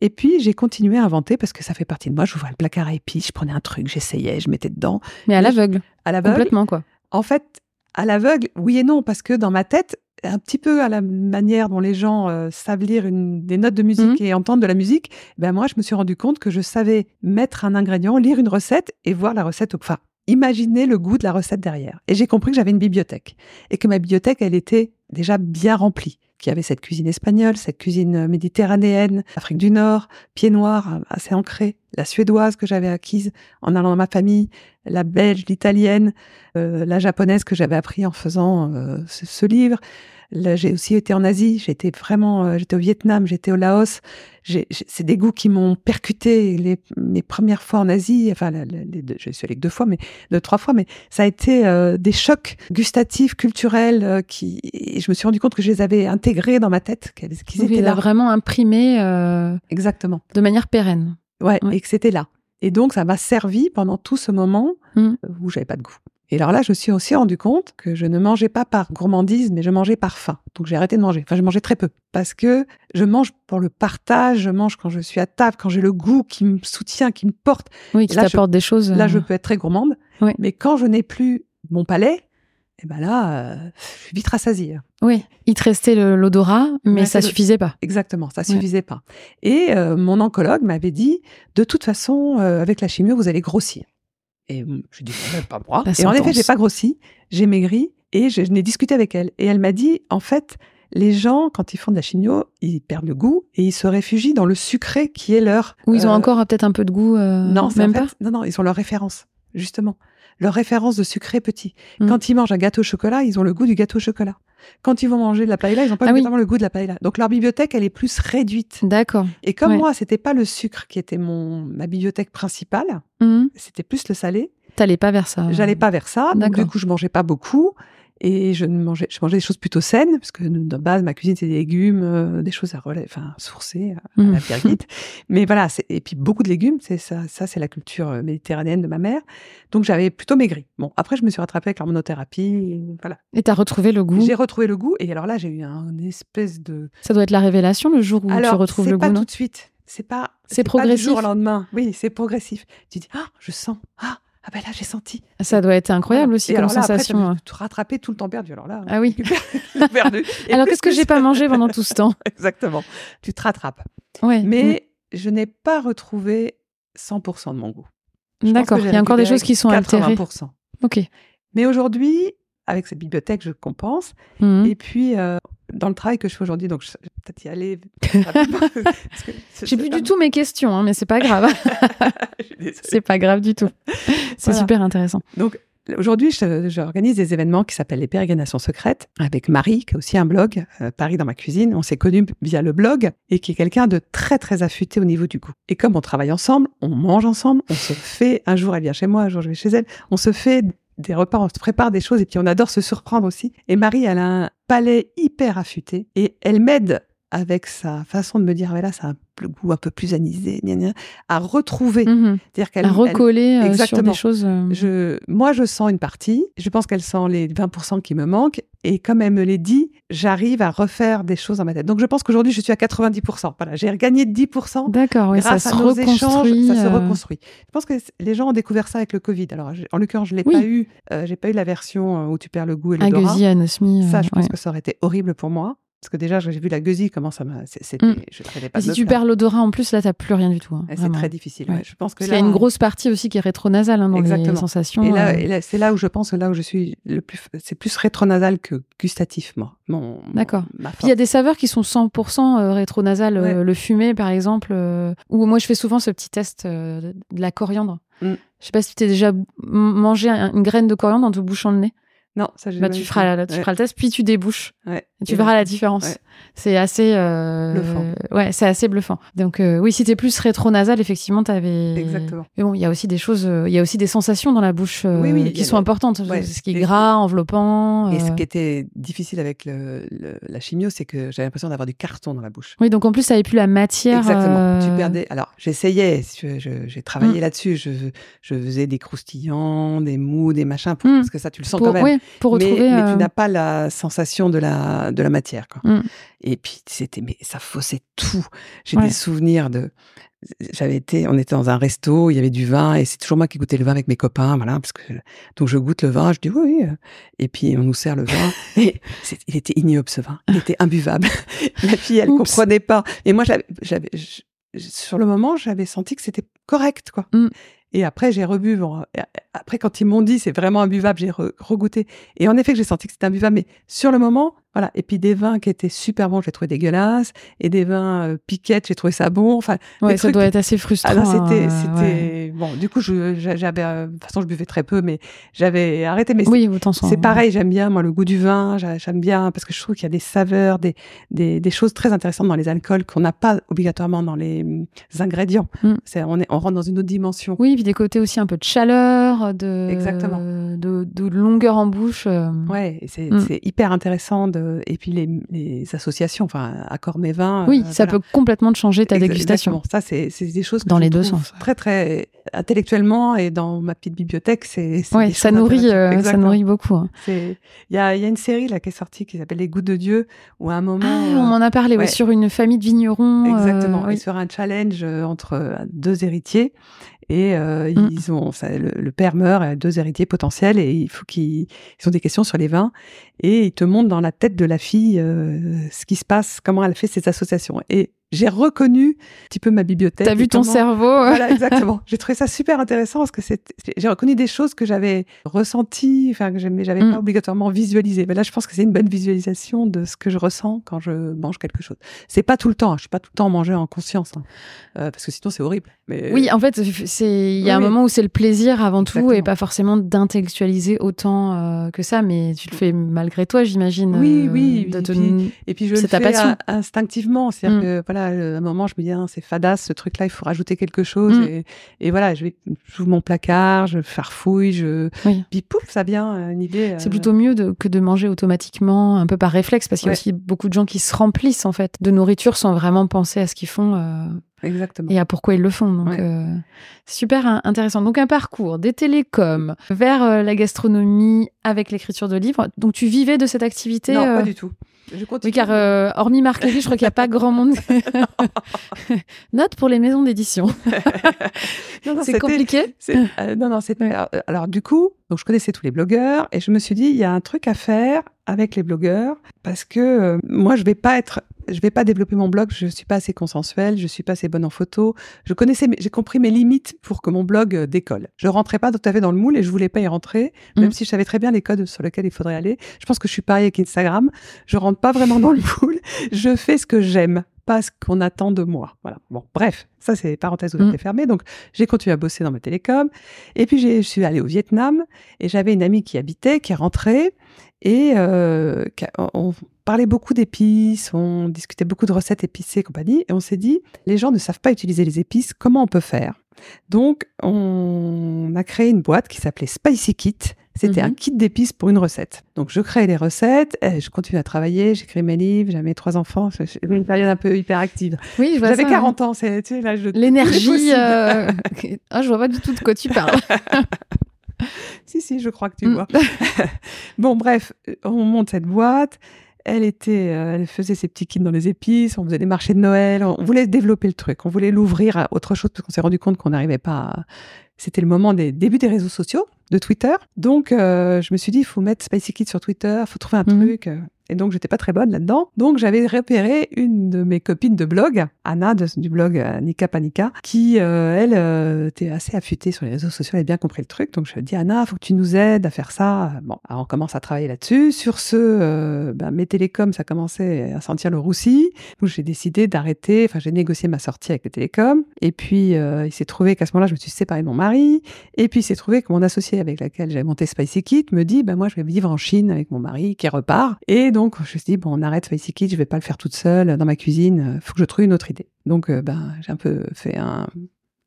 Et puis j'ai continué à inventer parce que ça fait partie de moi. J'ouvrais le placard à épices, je prenais un truc, j'essayais, je mettais dedans. Mais à l'aveugle. À l'aveugle. Complètement quoi. En fait, à l'aveugle, oui et non, parce que dans ma tête, un petit peu à la manière dont les gens euh, savent lire une, des notes de musique mmh. et entendre de la musique, ben moi, je me suis rendu compte que je savais mettre un ingrédient, lire une recette et voir la recette, enfin, imaginer le goût de la recette derrière. Et j'ai compris que j'avais une bibliothèque et que ma bibliothèque, elle était déjà bien remplie qu'il y avait cette cuisine espagnole, cette cuisine méditerranéenne, Afrique du Nord, pied noir assez ancré, la suédoise que j'avais acquise en allant dans ma famille, la belge, l'italienne, euh, la japonaise que j'avais appris en faisant euh, ce, livre, Là, j'ai aussi été en Asie. J'étais vraiment, euh, j'étais au Vietnam, j'étais au Laos. C'est des goûts qui m'ont percuté les, premières fois en Asie. Enfin, les, je suis allée que deux fois, mais deux, trois fois. Mais ça a été euh, des chocs gustatifs, culturels, euh, qui. Et je me suis rendu compte que je les avais intégrés dans ma tête, qu'ils étaient là. vraiment imprimé. Exactement. De manière pérenne. Ouais, et que c'était là. Et donc, ça m'a servi pendant tout ce moment mmh. où j'avais pas de goût. Et alors là, je me suis aussi rendu compte que je ne mangeais pas par gourmandise, mais je mangeais par faim. Donc j'ai arrêté de manger. Enfin, je mangeais très peu parce que je mange pour le partage, je mange quand je suis à table, quand j'ai le goût qui me soutient, qui me porte. Oui, qui t'apporte des choses. Là, je euh, peux être très gourmande. Oui. Mais quand je n'ai plus mon palais, et ben là, euh, je suis vite rassasiée. Oui, il te restait l'odorat, mais ça suffisait pas. Exactement, ça suffisait pas. Et euh, mon oncologue m'avait dit, de toute façon, avec la chimio, vous allez grossir. Et je dis, pas moi. et en effet, j'ai pas grossi, j'ai maigri et je, je n'ai discuté avec elle. Et elle m'a dit, en fait, les gens, quand ils font de la chimio, ils perdent le goût et ils se réfugient dans le sucré qui est leur. Ou ils ont euh, encore euh, peut-être un peu de goût. euh, Non, en même fait- pas? non, non, ils ont leur référence, justement. Leur référence de sucré petit. Mm. Quand ils mangent un gâteau au chocolat, ils ont le goût du gâteau au chocolat. Quand ils vont manger de la paella, ils n'ont pas Ah oui. le goût de la paella. Donc leur bibliothèque, elle est plus réduite. D'accord. Et comme Ouais. moi, c'était pas le sucre qui était mon ma bibliothèque principale, Mhm. c'était plus le salé. T'allais pas vers ça. J'allais pas vers ça. Donc, du coup, je mangeais pas beaucoup. Et je mangeais, je mangeais des choses plutôt saines, parce que de base, ma cuisine, c'est des légumes, euh, des choses à relais, enfin, sourcées, à Mhm. la pierguite. Mais voilà, c'est- et puis beaucoup de légumes, c'est ça, ça c'est la culture euh, méditerranéenne de ma mère. Donc, j'avais plutôt maigri. Bon, après, je me suis rattrapée avec l'hormonothérapie, et voilà. Et t'as retrouvé le goût? J'ai retrouvé le goût, et alors là, j'ai eu un espèce de. Ça doit être la révélation le jour où tu alors, retrouves c'est le pas goût, tout non? de suite. C'est pas. C'est pas du progressif. jour au lendemain. Oui, c'est progressif. Tu dis, ah, je sens. Ah, ah ben là, j'ai senti. Ça doit être incroyable Voilà. aussi Et comme alors là, après, sensation. t'as hein. te rattraper tout le temps perdu. Alors là, Ah oui. perdu. <laughs> Et Alors qu'est-ce que j'ai pas mangé pendant tout ce temps <laughs> Exactement. Tu te rattrapes. Ouais. Mais je n'ai pas retrouvé 100% de mon goût. Mm. D'accord. que Il y a encore des choses qui sont altérées. 80%. Ok. Mais aujourd'hui, avec cette bibliothèque, je compense. Mhm. Et puis, euh, dans le travail que je fais aujourd'hui, donc je vais peut-être y aller. <laughs> J'ai <laughs> plus du tout mes questions, hein, mais c'est pas grave. <laughs> C'est pas grave du tout. C'est Voilà. super intéressant. Donc aujourd'hui, j'organise des événements qui s'appellent les pérégrinations secrètes avec Marie, qui a aussi un blog, euh, Paris dans ma cuisine. On s'est connus via le blog et qui est quelqu'un de très très affûté au niveau du goût. Et comme on travaille ensemble, on mange ensemble, on se fait. Un jour, elle vient chez moi, un jour, je vais chez elle. On se fait des repas, on se prépare des choses et puis on adore se surprendre aussi. Et Marie, elle a un palais hyper affûté et elle m'aide avec sa façon de me dire, ah, mais là, ça a un goût un peu plus anisé, gna, gna, à retrouver. C'est-à-dire qu'elle À elle- recoller euh, sur exactement. des choses. euh, je, moi, je sens une partie. Je pense qu'elle sent les 20% qui me manquent. Et comme elle me les dit, j'arrive à refaire des choses dans ma tête. Donc, je pense qu'aujourd'hui, je suis à 90%. Voilà, j'ai regagné 10% D'accord, oui, ça grâce se à nos échanges. Ça se euh, reconstruit. Je pense que les gens ont découvert ça avec le Covid. Alors, en l'occurrence, je l'ai Oui. pas eu. euh, j'ai pas eu la version euh, où tu perds le goût et l'odorat. Ça, euh, je pense ouais. que ça aurait été horrible pour moi. Parce que déjà, j'ai vu la gueusie, comment ça m'a. C'était, Mm. je ne pas si tu perds l'odorat en plus, là, t'as plus rien du tout. hein, C'est très difficile. Ouais. ouais. Je pense que Parce là, qu'il y a une grosse partie aussi qui est rétronasale hein, dans Exactement. les sensations. Et là, euh, et là, c'est là où je pense que là où je suis le plus, c'est plus rétronasal que gustatif, moi. Mon, D'accord. Puis il y a des saveurs qui sont 100% euh, rétronasales. euh, Ouais. Le fumé, par exemple, euh, ou moi je fais souvent ce petit test de la coriandre. Mm. Je sais pas si tu t'es déjà mangé un- une graine de coriandre en te bouchant le nez. Non, ça, j'ai Bah, tu, feras, la- tu Ouais, feras le test, puis tu débouches. ouais. Et tu Et verras la différence. C'est assez euh, Bluffant. Ouais, c'est assez bluffant. Donc euh, oui, si t'es plus rétronasal, effectivement, t'avais. Exactement. Mais bon, il y a aussi des choses, euh, il y a aussi des sensations dans la bouche euh, Oui, oui, qui sont importantes. ce qui est gras, enveloppant. Et ce qui était difficile avec le, le- la chimio, c'est que j'avais l'impression d'avoir du carton dans la bouche. Oui, donc en plus, ça avait plus la matière. Exactement. Tu perdais. Alors, j'essayais. je- je- J'ai travaillé Mm. là-dessus. Je, je faisais des croustillants, des mous, des machins, pour- Mm. parce que ça, tu le sens pour, quand même. oui, pour mais, retrouver. mais euh, tu n'as pas la sensation de la, de la matière. Quoi. Mm. Et puis, c'était, mais ça faussait tout. J'ai Ouais. des souvenirs de. J'avais été, on était dans un resto, il y avait du vin, et c'est toujours moi qui goûtais le vin avec mes copains, voilà, parce que donc je goûte le vin, je dis oui, oui, euh, et puis on nous sert le vin, <laughs> et c'est- il était ignoble ce vin, il était imbuvable. <laughs> La fille, elle Oups. comprenait pas, et moi, j'avais, sur le moment, j'avais senti que c'était correct, quoi. Mm. Et après, j'ai rebu. après, quand ils m'ont dit c'est vraiment imbuvable, j'ai re- regoûté. Et en effet, j'ai senti que c'était imbuvable. Mais sur le moment, voilà. Et puis des vins qui étaient super bons, j'ai trouvé dégueulasses. Et des vins euh, piquettes, j'ai trouvé ça bon. Enfin, Ouais, ça trucs- doit être assez frustrant. alors c'était, euh, c'était ouais. bon. Du coup, je, j'avais, euh, de toute façon, je buvais très peu, mais j'avais arrêté. Mais Oui, autant c'est pareil, j'aime bien moi le goût du vin, j'a- j'aime bien parce que je trouve qu'il y a des saveurs, des, des, des choses très intéressantes dans les alcools qu'on n'a pas obligatoirement dans les hum, ingrédients. Mm. C'est, on, est, on rentre dans une autre dimension. Oui, puis des côtés aussi un peu de chaleur, de, Exactement. de, de longueur en bouche. euh, Ouais, et c'est, Mm. c'est hyper intéressant de, et puis les, les associations, enfin accord mes vins. Oui, euh, ça voilà. peut complètement te changer ta dégustation. exactement. Ça, c'est, des choses que Dans je les deux sens. Très, très intellectuellement et dans ma petite bibliothèque, c'est. des ça nourrit, euh, ça nourrit beaucoup. hein. Il y a, il y a une série là qui est sortie qui s'appelle Les Gouttes de Dieu, où à un moment. Ah, euh, on m'en a parlé, ouais, ouais. sur une famille de vignerons. euh, Exactement. oui. Et sur un challenge euh, entre euh, deux héritiers. Et euh, Mm. ils ont, ça, le, le père meurt, et deux héritiers potentiels, et il faut qu'ils ils ont des questions sur les vins, et ils te montrent dans la tête de la fille euh, ce qui se passe, comment elle fait ses associations. Et j'ai reconnu un petit peu ma bibliothèque. T'as vu ton comment- cerveau Voilà, <laughs> exactement. J'ai trouvé ça super intéressant parce que c'est, j'ai reconnu des choses que j'avais ressenties, enfin que j'avais Mm. pas obligatoirement visualisé. Mais là, je pense que c'est une bonne visualisation de ce que je ressens quand je mange quelque chose. C'est pas tout le temps. hein. Je suis pas tout le temps manger en conscience, hein. Euh, parce que sinon c'est horrible. Mais Oui, en fait, c'est il y a un moment où c'est le plaisir avant tout et pas forcément d'intellectualiser autant euh, que ça, mais tu le fais malgré toi, j'imagine. Oui, euh, oui, de et puis- Et puis je C'est le ta fais instinctivement, c'est-à-dire Mm. que voilà, à un moment je me dis ah, c'est fadasse ce truc-là, il faut rajouter quelque chose Mm. et, et voilà, je vais j'ouvre mon placard, je farfouille, je Oui. puis pouf ça vient euh, une idée. C'est euh, plutôt mieux de- que de manger automatiquement, un peu par réflexe, parce qu'il y a aussi beaucoup de gens qui se remplissent en fait de nourriture sans vraiment penser à ce qu'ils font euh, exactement. et à pourquoi ils le font. Donc, Ouais. euh, super in- intéressant. Donc, un parcours des télécoms vers euh, la gastronomie avec l'écriture de livres. Donc, tu vivais de cette activité Non, euh, pas du tout. Je continue. Oui, car euh, hormis Marc Lévy, je crois qu'il n'y a pas grand monde. <laughs> Note pour les maisons d'édition. <laughs> C'est compliqué. c'est- euh, non, non. Alors, euh, alors, du coup, donc je connaissais tous les blogueurs et je me suis dit, il y a un truc à faire avec les blogueurs parce que euh, moi, je vais pas être, je vais pas développer mon blog. Je suis pas assez consensuelle, je suis pas assez bonne en photo. Je connaissais, j'ai compris mes limites pour que mon blog euh, décolle. Je rentrais pas tout à fait dans le moule et je voulais pas y rentrer, même Mm. si je savais très bien les codes sur lesquels il faudrait aller. Je pense que je suis pareil avec Instagram. Je rentre pas vraiment dans le <laughs> moule. Je fais ce que j'aime. Pas ce qu'on attend de moi. Voilà. Bon, bref, ça c'est parenthèse ouverte Mm. et fermée. Donc, j'ai continué à bosser dans ma télécom. Et puis, je suis allée au Vietnam et j'avais une amie qui habitait, qui est rentrée et euh, on parlait beaucoup d'épices, on discutait beaucoup de recettes épicées et compagnie. Et on s'est dit, les gens ne savent pas utiliser les épices, comment on peut faire? Donc, on a créé une boîte qui s'appelait Spicy Kit. C'était Mhm. un kit d'épices pour une recette. Donc, je crée les recettes, et je continue à travailler, j'écris mes livres, j'avais mes trois enfants, j'ai une période un peu hyperactive. Oui, je vois J'avais ça, 40 ans, c'est tu sais, L'énergie. euh, Ah, je vois pas du tout de quoi tu parles. <laughs> Si, si, je crois que tu Mm. vois. <laughs> bon, bref, on monte cette boîte. Elle était, euh, elle faisait ses petits kits dans les épices. On faisait des marchés de Noël. On voulait développer le truc. On voulait l'ouvrir à autre chose parce qu'on s'est rendu compte qu'on n'arrivait pas. à- C'était le moment des débuts des réseaux sociaux, de Twitter. Donc, euh, je me suis dit, il faut mettre Spicy Kid sur Twitter. Il faut trouver un Mhm. truc. Et donc, j'étais pas très bonne là-dedans. Donc, j'avais repéré une de mes copines de blog, Anna, du blog euh, Nika Panika, qui, euh, elle, euh, était assez affûtée sur les réseaux sociaux, elle avait bien compris le truc. Donc, je lui ai dit, Anna, faut que tu nous aides à faire ça. Bon, alors on commence à travailler là-dessus. Sur ce, ben, mes télécoms, ça commençait à sentir le roussi. Donc, j'ai décidé d'arrêter. Enfin, j'ai négocié ma sortie avec les télécoms. Et puis, il s'est trouvé qu'à ce moment-là, je me suis séparée de mon mari. Et puis, il s'est trouvé que mon associé avec laquelle j'avais monté Spicy Kit me dit, ben, moi, je vais vivre en Chine avec mon mari qui repart. Et je me suis dit, bon, on arrête Spicy je vais pas le faire toute seule dans ma cuisine. Faut que je trouve une autre idée. Donc, euh, ben, j'ai un peu fait un,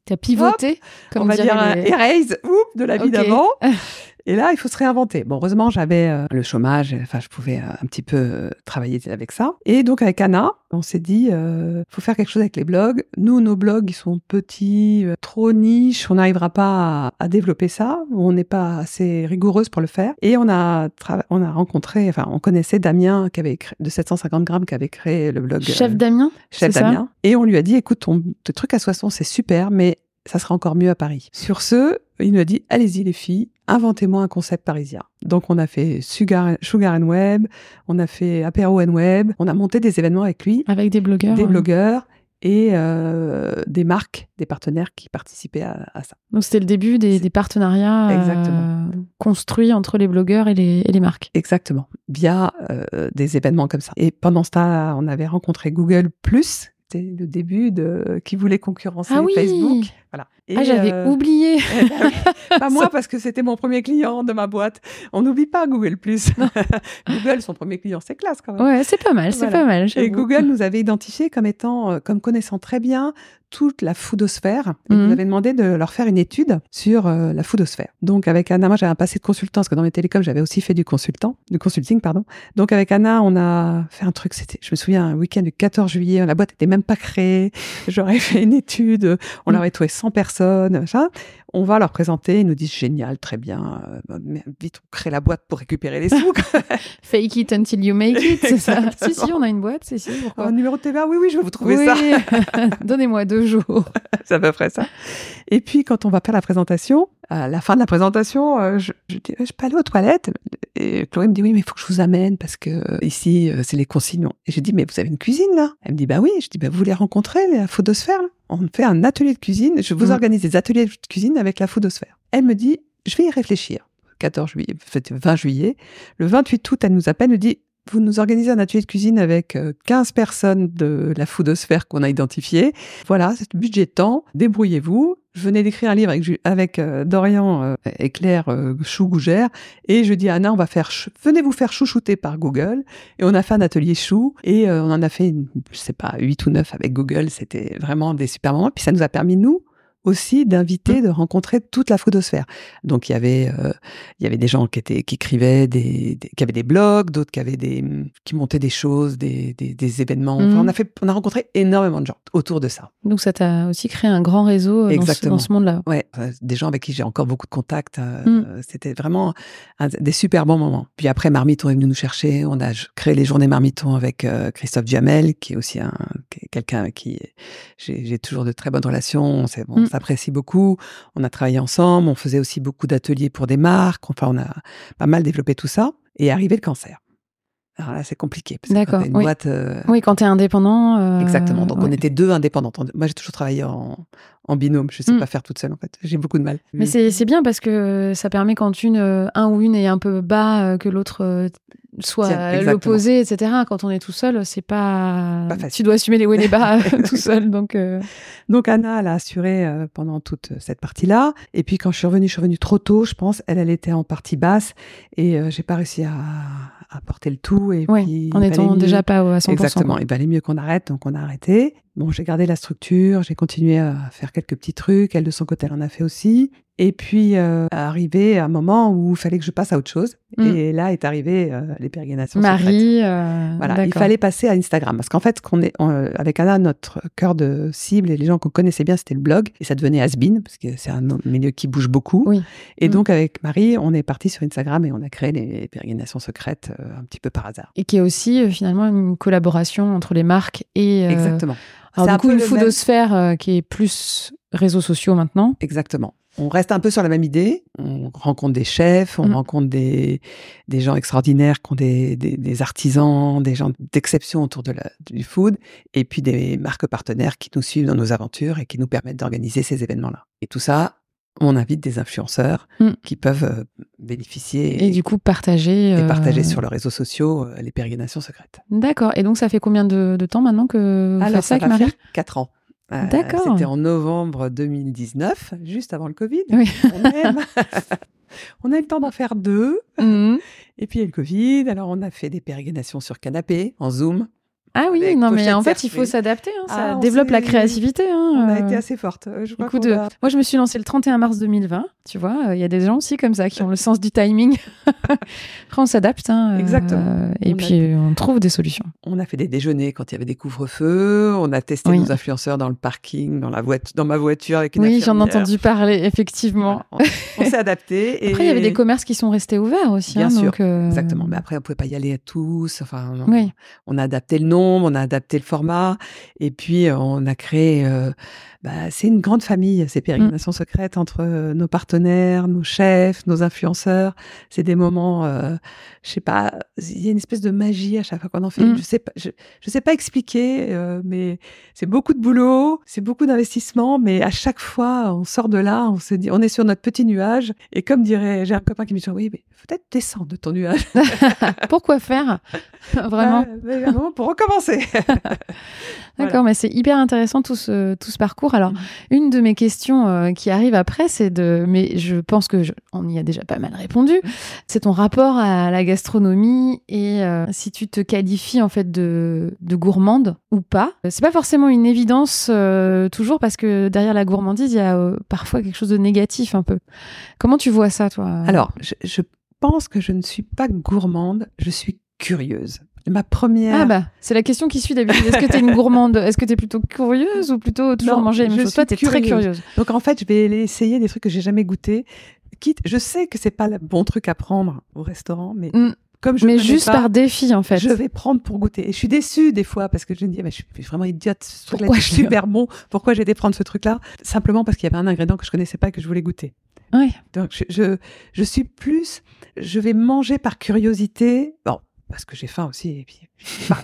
T'as pivoté, comme on va dire un erase oup, de la vie d'avant. <laughs> Et là, il faut se réinventer. Bon, heureusement, j'avais euh, le chômage. Enfin, je pouvais euh, un petit peu euh, travailler avec ça. Et donc, avec Anna, on s'est dit, euh, faut faire quelque chose avec les blogs. Nous, nos blogs, ils sont petits, trop niche. On n'arrivera pas à, à développer ça. On n'est pas assez rigoureuse pour le faire. Et on a, on a rencontré, enfin, on connaissait Damien qui avait créé, de 750 grammes, qui avait créé le blog. Chef Damien Chef Damien. Et on lui a dit, écoute, ton, ton truc à Soissons, c'est super, mais ça sera encore mieux à Paris. Sur ce, il nous a dit, allez-y les filles, inventez-moi un concept parisien. Donc on a fait Sugar, Sugar and Web, on a fait Apéro and Web, on a monté des événements avec lui, Avec des blogueurs. des blogueurs et euh, des marques, des partenaires qui participaient à, à ça. Donc c'était le début des, partenariats euh, construits entre les blogueurs et les, et les marques. Exactement, via euh, des événements comme ça. Et pendant ce temps, on avait rencontré Google Plus. C'était le début de qui voulait concurrencer Ah oui Facebook. Voilà. Et, ah, j'avais euh, oublié. <laughs> Eh ben. Pas moi <laughs> parce que c'était mon premier client de ma boîte. On n'oublie pas Google Plus. <laughs> Google, son premier client, c'est classe quand même. Ouais, c'est pas mal, c'est Voilà. pas mal. Et. Google nous avait identifié comme étant, euh, comme connaissant très bien toute la foodosphère. Et Mhm. nous avait demandé de leur faire une étude sur euh, la foodosphère. Donc avec Anna, moi j'avais un passé de consultant parce que dans mes télécoms j'avais aussi fait du consultant, du consulting pardon. Donc avec Anna, on a fait un truc. C'était, je me souviens, un week-end du 14 juillet. La boîte était même pas créée. J'aurais fait une étude. On Mhm. leur avait trouvé 100 personnes. machin. on va leur présenter, ils nous disent génial, très bien, euh, mais vite on crée la boîte pour récupérer les sous. <laughs> Fake it until you make it, c'est ça Si, si, on a une boîte, c'est si, pourquoi Un numéro de TVA, oui, oui, je vais vous trouver Oui, ça? <laughs> donnez-moi deux jours. <laughs> c'est à peu près ça. Et puis quand on va faire la présentation, à la fin de la présentation, euh, je, je dis je peux aller aux toilettes et Chloé me dit oui mais il faut que je vous amène parce que euh, ici euh, c'est les consignes. Et je dis mais vous avez une cuisine là? Elle me dit bah oui. Je dis bah vous voulez rencontrer la Foodosphère là On fait un atelier de cuisine. Je vous Mm. organise des ateliers de cuisine avec la Foodosphère. Elle me dit je vais y réfléchir. 14 juillet, en fait, 20 juillet. Le 28 août, elle nous appelle, nous dit vous nous organisez un atelier de cuisine avec euh, 15 personnes de la foodosphère qu'on a identifiée. Voilà, c'est budget de temps. Débrouillez-vous. Je venais d'écrire un livre avec, euh, Dorian euh, et Claire euh, Chou-Gougère. Et je dis à Anna, on va faire, venez vous faire chouchouter par Google. Et on a fait un atelier chou. Et euh, on en a fait, je sais pas, 8 ou 9 avec Google. C'était vraiment des super moments. Puis ça nous a permis, nous, aussi d'inviter, de rencontrer toute la foodosphère. Donc il y avait euh, il y avait des gens qui étaient qui écrivaient des, des- qui avaient des blogs, d'autres qui avaient des qui montaient des choses, des, des, des événements. Enfin, on a fait on a rencontré énormément de gens autour de ça. Donc ça t'a aussi créé un grand réseau euh, dans ce, Exactement. dans ce monde-là. Ouais, euh, des gens avec qui j'ai encore beaucoup de contacts. euh, Mm. euh, C'était vraiment un- des super bons moments. Puis après, Marmiton est venu nous chercher. On a créé les journées Marmiton avec euh, Christophe Duhamel, qui est aussi un quelqu'un avec qui j'ai toujours de très bonnes relations. On s'est- on Mm. S'apprécie beaucoup. On a travaillé ensemble. On faisait aussi beaucoup d'ateliers pour des marques. Enfin, on a pas mal développé tout ça. Et arrivé le cancer. Alors là, c'est compliqué. D'accord, Une oui. boîte. euh, Oui, quand t'es indépendant. euh, Exactement. Donc on était deux indépendantes. Moi, j'ai toujours travaillé en, en binôme. Je sais Mm. pas faire toute seule en fait. J'ai beaucoup de mal. Mais c'est c'est bien parce que ça permet quand une, euh, un ou une est un peu bas, que l'autre soit à l'opposé, etc. Quand on est tout seul, c'est pas. Pas facile. tu dois assumer les hauts et les bas euh, <laughs> <laughs> tout seul. Donc, euh, Donc Anna, elle a assuré euh, pendant toute cette partie-là. Et puis quand je suis revenue, je suis revenue trop tôt, je pense. Elle, elle était en partie basse et euh, j'ai pas réussi à, à porter le tout. Et puis, en étant mieux- déjà pas à 100%. Exactement. Il valait mieux qu'on arrête, donc on a arrêté. Bon, j'ai gardé la structure, j'ai continué à faire quelques petits trucs. Elle, de son côté, elle en a fait aussi. Et puis, euh, arrivé un moment où il fallait que je passe à autre chose. Mm. Et là est arrivé euh, les pérégrinations secrètes. Marie. euh, Voilà, il fallait passer à Instagram parce qu'en fait, qu'on est on, euh, avec Anna, notre cœur de cible et les gens qu'on connaissait bien, c'était le blog et ça devenait Asbin parce que c'est un milieu qui bouge beaucoup. Oui. Et Mm. donc avec Marie, on est parti sur Instagram et on a créé les pérégrinations secrètes euh, un petit peu par hasard. Et qui est aussi finalement une collaboration entre les marques et. Exactement. Alors, C'est du un coup, une même- foodosphère euh, qui est plus réseaux sociaux maintenant. Exactement. On reste un peu sur la même idée. On rencontre des chefs, on Mm. rencontre des, des gens extraordinaires qui ont des, des, des artisans, des gens d'exception autour de la, du food, et puis des marques partenaires qui nous suivent dans nos aventures et qui nous permettent d'organiser ces événements-là. Et tout ça, on invite des influenceurs Mm. qui peuvent euh, bénéficier Et, du coup, partager. et euh, partager sur leurs réseaux sociaux euh, les pérégrinations secrètes. D'accord. Et donc, ça fait combien de, de temps maintenant que vous Alors, faites ça ça avec va Marie? faire 4 ans. Euh, D'accord. C'était en novembre 2019, juste avant le Covid. Oui. <laughs> On a eu le temps d'en faire deux. Mhm. Et puis il y a eu le Covid. Alors on a fait des pérégrinations sur canapé, en Zoom. Ah oui, Avec non, mais en fait, il faut s'adapter. hein, Ça Ah, développe la créativité. hein, On a euh. été assez forte. Euh, Je crois Écoute, euh, a- moi, je me suis lancée le 31 mars 2020. Tu vois, euh, il y a des gens aussi comme ça qui ont le sens du timing. <laughs> Après, on s'adapte. hein, euh, Exactement. et On puis, on trouve des solutions. on a fait des déjeuners quand il y avait des couvre-feux. On a testé Oui. nos influenceurs dans le parking, dans, la voiture, dans ma voiture avec une Oui, j'en ai entendu parler, effectivement. Voilà. On, on s'est adapté. Et... <laughs> Après, il y avait des commerces qui sont restés ouverts aussi. Bien hein, sûr, donc, euh, Exactement. Mais après, on pouvait pas y aller à tous. Enfin, on, Oui. on a adapté le nombre, on a adapté le format. Et puis, euh, on a créé. euh, bah, c'est une grande famille, ces pérégrinations secrètes entre euh, nos partenaires, nos chefs, nos influenceurs. C'est des moments, euh, je sais pas, il y a une espèce de magie à chaque fois qu'on en fait. Mm. Je sais pas, je, je sais pas expliquer, euh, mais c'est beaucoup de boulot, c'est beaucoup d'investissement, mais à chaque fois, on sort de là, on se dit, on est sur notre petit nuage. Et comme dirait, j'ai un copain qui me dit, oui, mais peut-être descendre de ton nuage. <laughs> Pourquoi faire? <laughs> Vraiment? Ouais, mais vraiment, pour recommencer. <laughs> D'accord, mais c'est hyper intéressant tout ce, tout ce parcours. Alors, Mhm. une de mes questions euh, qui arrive après, c'est de, mais je pense que je- on y a déjà pas mal répondu. Mhm. C'est ton rapport à la gastronomie et euh, si tu te qualifies en fait de, de gourmande ou pas. C'est pas forcément une évidence euh, toujours parce que derrière la gourmandise, il y a euh, parfois quelque chose de négatif un peu. Comment tu vois ça, toi? Alors, je, je pense que je ne suis pas gourmande, je suis curieuse. Ma première. Ah bah, c'est la question qui suit d'habitude. Est-ce que tu es une <laughs> gourmande? Est-ce que tu es plutôt curieuse ou plutôt toujours Non, manger les mêmes choses? Toi, tu es très curieuse. Donc en fait, je vais essayer des trucs que j'ai jamais goûté. Quitte, je sais que c'est pas le bon truc à prendre au restaurant, mais Mm. comme je Mais juste pas, par défi, en fait. je vais prendre pour goûter. Et je suis déçue des fois parce que je me dis, ah, mais je suis vraiment idiote. Ce truc-là Pourquoi je super bon. Pourquoi j'ai été prendre ce truc-là? Simplement parce qu'il y avait un ingrédient que je connaissais pas et que je voulais goûter. Oui. Donc je, je, je suis plus, je vais manger par curiosité, bon, parce que j'ai faim aussi, et puis,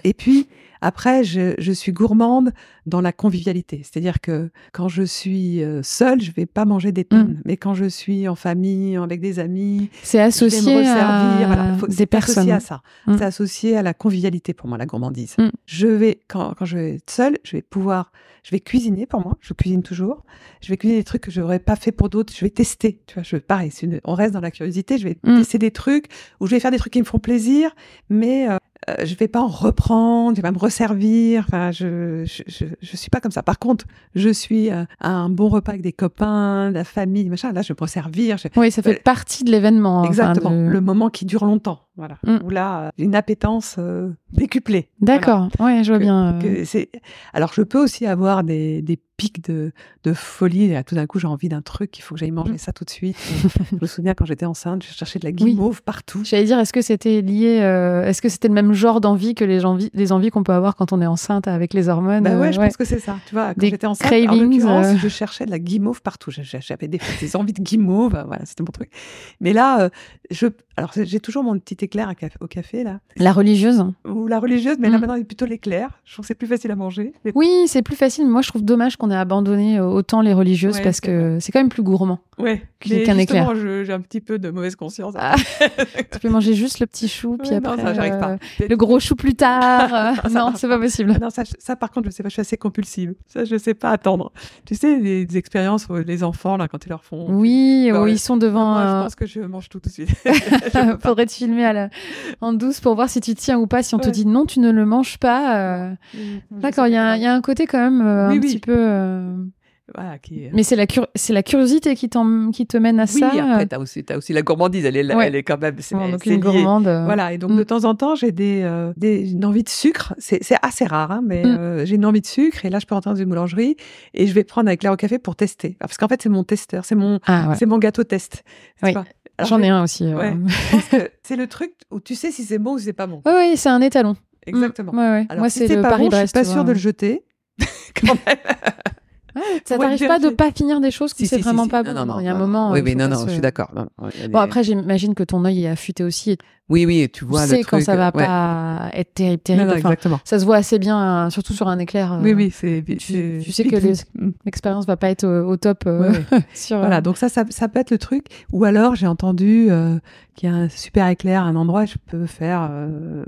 et puis après, je, je suis gourmande dans la convivialité. C'est-à-dire que quand je suis euh, seule, je vais pas manger des tonnes, mais quand je suis en famille, avec des amis, C'est je vais associé me resservir. à Voilà, faut- des c'est personnes. associé à ça. Mm. C'est associé à la convivialité pour moi, la gourmandise. Mm. Je vais quand, quand je vais être seule, je vais pouvoir, je vais cuisiner pour moi. Je cuisine toujours. Je vais cuisiner des trucs que je n'aurais pas fait pour d'autres. Je vais tester. Tu vois, je pareil. une- on reste dans la curiosité. Je vais Mm. tester des trucs ou je vais faire des trucs qui me font plaisir, mais euh, euh, je vais pas en reprendre. Je vais pas me resservir. Enfin, je, je, je, je suis pas comme ça. Par contre, je suis euh, à un bon repas avec des copains, de la famille, machin. Là, je vais me resservir. Je- Oui, ça fait Euh, partie de l'événement. enfin, Exactement, de- le moment qui dure longtemps, voilà. Mm. Où là, euh, une appétence euh, décuplée. D'accord, ouais, je vois Que- bien. euh, Que c'est- Alors, je peux aussi avoir des, des pics de, de folie. Et là, tout d'un coup, j'ai envie d'un truc, il faut que j'aille manger Mm. ça tout de suite. je me souviens quand j'étais enceinte, je cherchais de la guimauve partout. J'allais dire, est-ce que c'était lié, euh, est-ce que c'était le même genre d'envie que les envies, les envies qu'on peut avoir quand on est enceinte avec les hormones Bah ouais, je pense que c'est ça. Tu vois, quand j'étais enceinte, en cravings, euh. je cherchais de la guimauve partout. J'avais des, des envies de guimauve, voilà, c'était mon truc. Mais là, je, alors j'ai toujours mon petit éclair à café- au café là, La religieuse ou la religieuse, mais là Mm. maintenant il est plutôt l'éclair. Je trouve que c'est plus facile à manger. Les- Oui, c'est plus facile. Moi, je trouve dommage qu'on ait abandonné euh, autant les religieuses Ouais, parce c'est que c'est quand même plus gourmand. Ouais, Qu'un éclair. j'ai un petit peu de mauvaise conscience. Ah, tu peux manger juste le petit chou, puis Ouais, après non, ça, j'arrive pas. euh, le gros chou plus tard. euh, <laughs> non, c'est pas possible. Non, ça, ça, par contre, je sais pas, je suis assez compulsive. Ça, je sais pas attendre. Tu sais, les, les expériences les enfants, là, quand ils leur font. Oui, Bah où ouais. ils sont devant. Moi, euh, je pense que je mange tout tout de suite. <laughs> <laughs> Faudrait te filmer en douce pour voir si tu tiens ou pas. Si on te dit non, tu ne le manges pas. euh, D'accord, il y, a un- il y a un côté quand même euh, Oui, un oui. petit peu. euh, Voilà, qui est- Mais c'est la, cur- c'est la curiosité qui, te mène à Oui, ça. après, t'as aussi, t'as aussi la gourmandise. Elle est, Ouais. elle est quand même. C'est, Bon, donc c'est une gourmande. Voilà, et donc Mm. de temps en temps, j'ai des, euh, des, une envie de sucre. C'est, assez rare, hein, mais Mm. euh, j'ai une envie de sucre. Et là, je peux rentrer dans une boulangerie et je vais prendre un éclair au café pour tester. Parce qu'en fait, c'est mon testeur, c'est mon, Ah, ouais. c'est mon gâteau test. tu Oui. J'en je- ai un aussi. euh. Ouais. <laughs> C'est le truc où tu sais si c'est bon ou si c'est pas bon. Ouais, ouais, c'est un étalon. Exactement. Mm, ouais, ouais. Alors, Moi, si c'est le pas bon, je suis pas sûre de le jeter. <laughs> Quand même. Ouais, ça t'arrive pas de pas finir des choses que Si, c'est si, vraiment si. pas bon. non, non, Il y a un moment. Oui, euh, oui, faut non, non, se- je suis d'accord. Bon, après, j'imagine que ton œil est affûté aussi. Et tu Oui, oui, tu vois le sais quand truc, ça va ouais. pas être terrible. Terrible. non, exactement. ça se voit assez bien, euh, surtout sur un éclair. euh, Oui, oui, c'est. Tu, tu sais que Mm. l'expérience va pas être au, au top euh, Ouais, ouais. <laughs> sur. Voilà, donc ça, ça, ça peut être le truc. Ou alors, j'ai entendu euh, qu'il y a un super éclair, un endroit, je peux faire euh,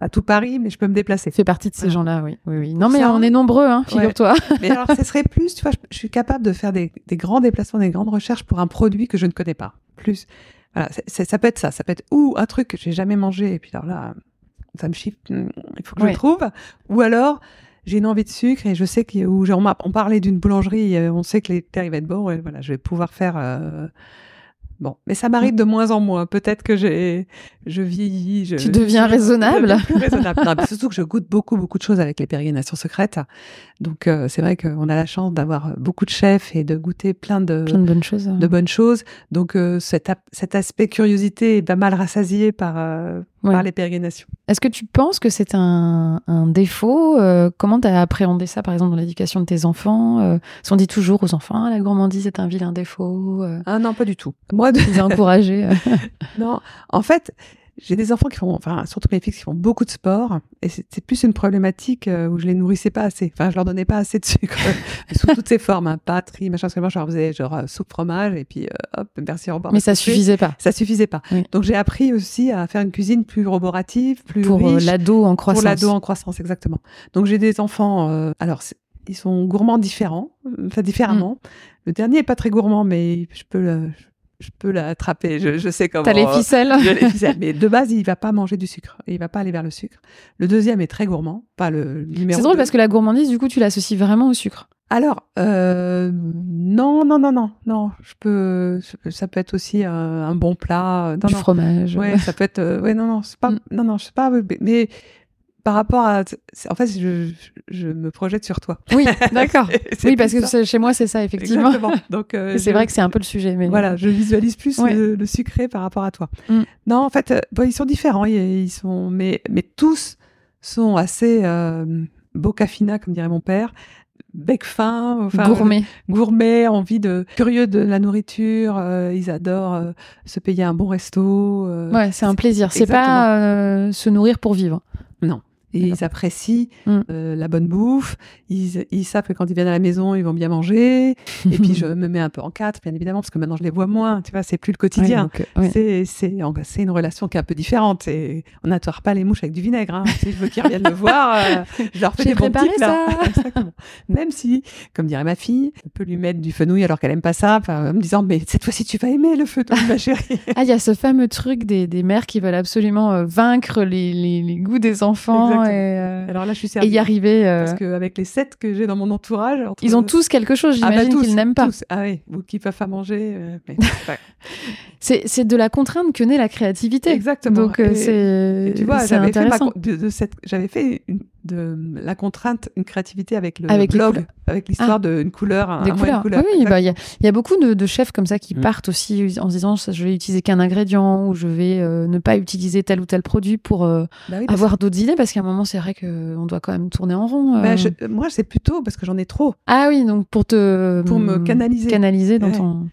à tout Paris, mais je peux me déplacer. fait partie de ces Voilà. gens-là, oui. oui, oui. Non, mais Ça, on est nombreux, hein, ouais. figure-toi. <laughs> Mais alors, ce serait plus, tu vois, je, je suis capable de faire des, des grands déplacements, des grandes recherches pour un produit que je ne connais pas. Plus, voilà, ça peut être ça. Ça peut être ou un truc que j'ai jamais mangé, et puis alors là, ça me chiffre, il faut que je Ouais. le trouve. Ou alors, j'ai une envie de sucre et je sais genre, on, parlait d'une boulangerie, on sait que les terres, va être bon, et voilà, je vais pouvoir faire. euh, Bon, mais ça m'arrive de moins en moins. Peut-être que j'ai, je vieillis. Je, Tu deviens je- raisonnable. je deviens plus raisonnable. Non, mais surtout que je goûte beaucoup, beaucoup de choses avec les pérégrinations secrètes. Donc, euh, c'est vrai qu'on a la chance d'avoir beaucoup de chefs et de goûter plein de, Plein de bonnes choses. de bonnes choses. Donc, euh, cet, cet aspect curiosité est pas mal rassasié par, euh, Ouais. par les pérégrinations. Est-ce que tu penses que c'est un, un défaut Euh, Comment tu as appréhendé ça, par exemple, dans l'éducation de tes enfants Euh, si On dit toujours aux enfants, Ah, la gourmandise est un vilain défaut. Euh, Ah non, pas du tout. Moi, de- les <laughs> encourager. euh. non. En fait, j'ai des enfants qui font, enfin, surtout mes filles qui font beaucoup de sport, et c'est plus une problématique euh, où je les nourrissais pas assez. Enfin, je leur donnais pas assez de sucre <laughs> sous toutes ses formes, hein, pâtes, riz, machin. Parce que moi, je leur faisais genre euh, soupe fromage, et puis euh, hop, merci, au revoir. Mais ça suffisait pas. Ça suffisait pas. Oui. Donc j'ai appris aussi à faire une cuisine plus roborative, plus Pour euh, l'ado en croissance. pour l'ado en croissance, exactement. Donc j'ai des enfants. euh, alors ils sont gourmands différents, enfin différemment. Mm. Le dernier est pas très gourmand, mais je peux le, je peux l'attraper. Je, je sais comment. T'as les ficelles Je les ficelle. Mais de base, il va pas manger du sucre. Il va pas aller vers le sucre. Le deuxième est très gourmand, pas le numéro. C'est drôle deux. parce que la gourmandise, du coup, tu l'associes vraiment au sucre. Alors, euh, non, non, non, non, non. Je peux, je ça peut être aussi un, un bon plat. euh, Non, du non. fromage. Ouais, ça peut être. euh, ouais, non, non, c'est pas. Mm. Non, non, je sais pas. Mais par rapport à, en fait, je, je me projette sur toi. Oui, <laughs> d'accord. Oui, parce que chez moi, c'est ça, effectivement. Exactement. Donc, euh, C'est je- vrai que c'est un peu le sujet. Mais... Voilà, je visualise plus Ouais. le, le sucré par rapport à toi. Mm. Non, en fait, euh, bon, ils sont différents. Ils, sont, mais, mais tous sont assez euh, boca fina, comme dirait mon père, bec fin, enfin, Gourmet. gourmet, envie de curieux de la nourriture. ils adorent se payer un bon resto. Ouais, c'est un plaisir. C'est pas se nourrir pour vivre. Ils apprécient Mm. euh, la bonne bouffe. Ils, ils savent que quand ils viennent à la maison, ils vont bien manger. Et puis <laughs> je me mets un peu en quatre, bien évidemment, parce que maintenant je les vois moins. Tu vois, c'est plus le quotidien. Ouais, euh, ouais. C'est une relation qui est un peu différente. Et on n'attire pas les mouches avec du vinaigre. hein. Si je veux qu'ils reviennent me voir, euh, je leur fais des bons petits plats. <laughs> Même si, comme dirait ma fille, on peut lui mettre du fenouil alors qu'elle aime pas ça, en me disant mais cette fois-ci tu vas aimer le fenouil, ma chérie. Ah, il y a ce fameux truc des, des mères qui veulent absolument vaincre les, les, les goûts des enfants Exactement. Et, euh, Alors là, je suis et y arriver. euh, Parce qu'avec les sept que j'ai dans mon entourage, Ils ont tous quelque chose, Ah bah j'imagine qu'ils n'aiment pas. tous. Ah oui, ou qui peuvent pas manger. euh, mais-. <laughs> C'est c'est de la contrainte que naît la créativité. Exactement. Donc c'est tu vois, c'est j'avais fait, ma de, de cette, j'avais fait une- de la contrainte, une créativité avec le Avec blog, avec l'histoire d'une couleur, un, Des un moyen de couleurs. couleur. Oui, bah, il y, a- il y a beaucoup de, de chefs comme ça qui Mm. partent aussi en se disant je vais utiliser qu'un ingrédient ou je vais euh, ne pas utiliser tel ou tel produit pour euh, Bah oui, avoir d'autres idées parce qu'à un moment c'est vrai qu'on doit quand même tourner en rond. euh. Bah, je- moi, c'est plutôt parce que j'en ai trop Ah oui, donc pour te pour me canaliser. canaliser dans Ouais. ton.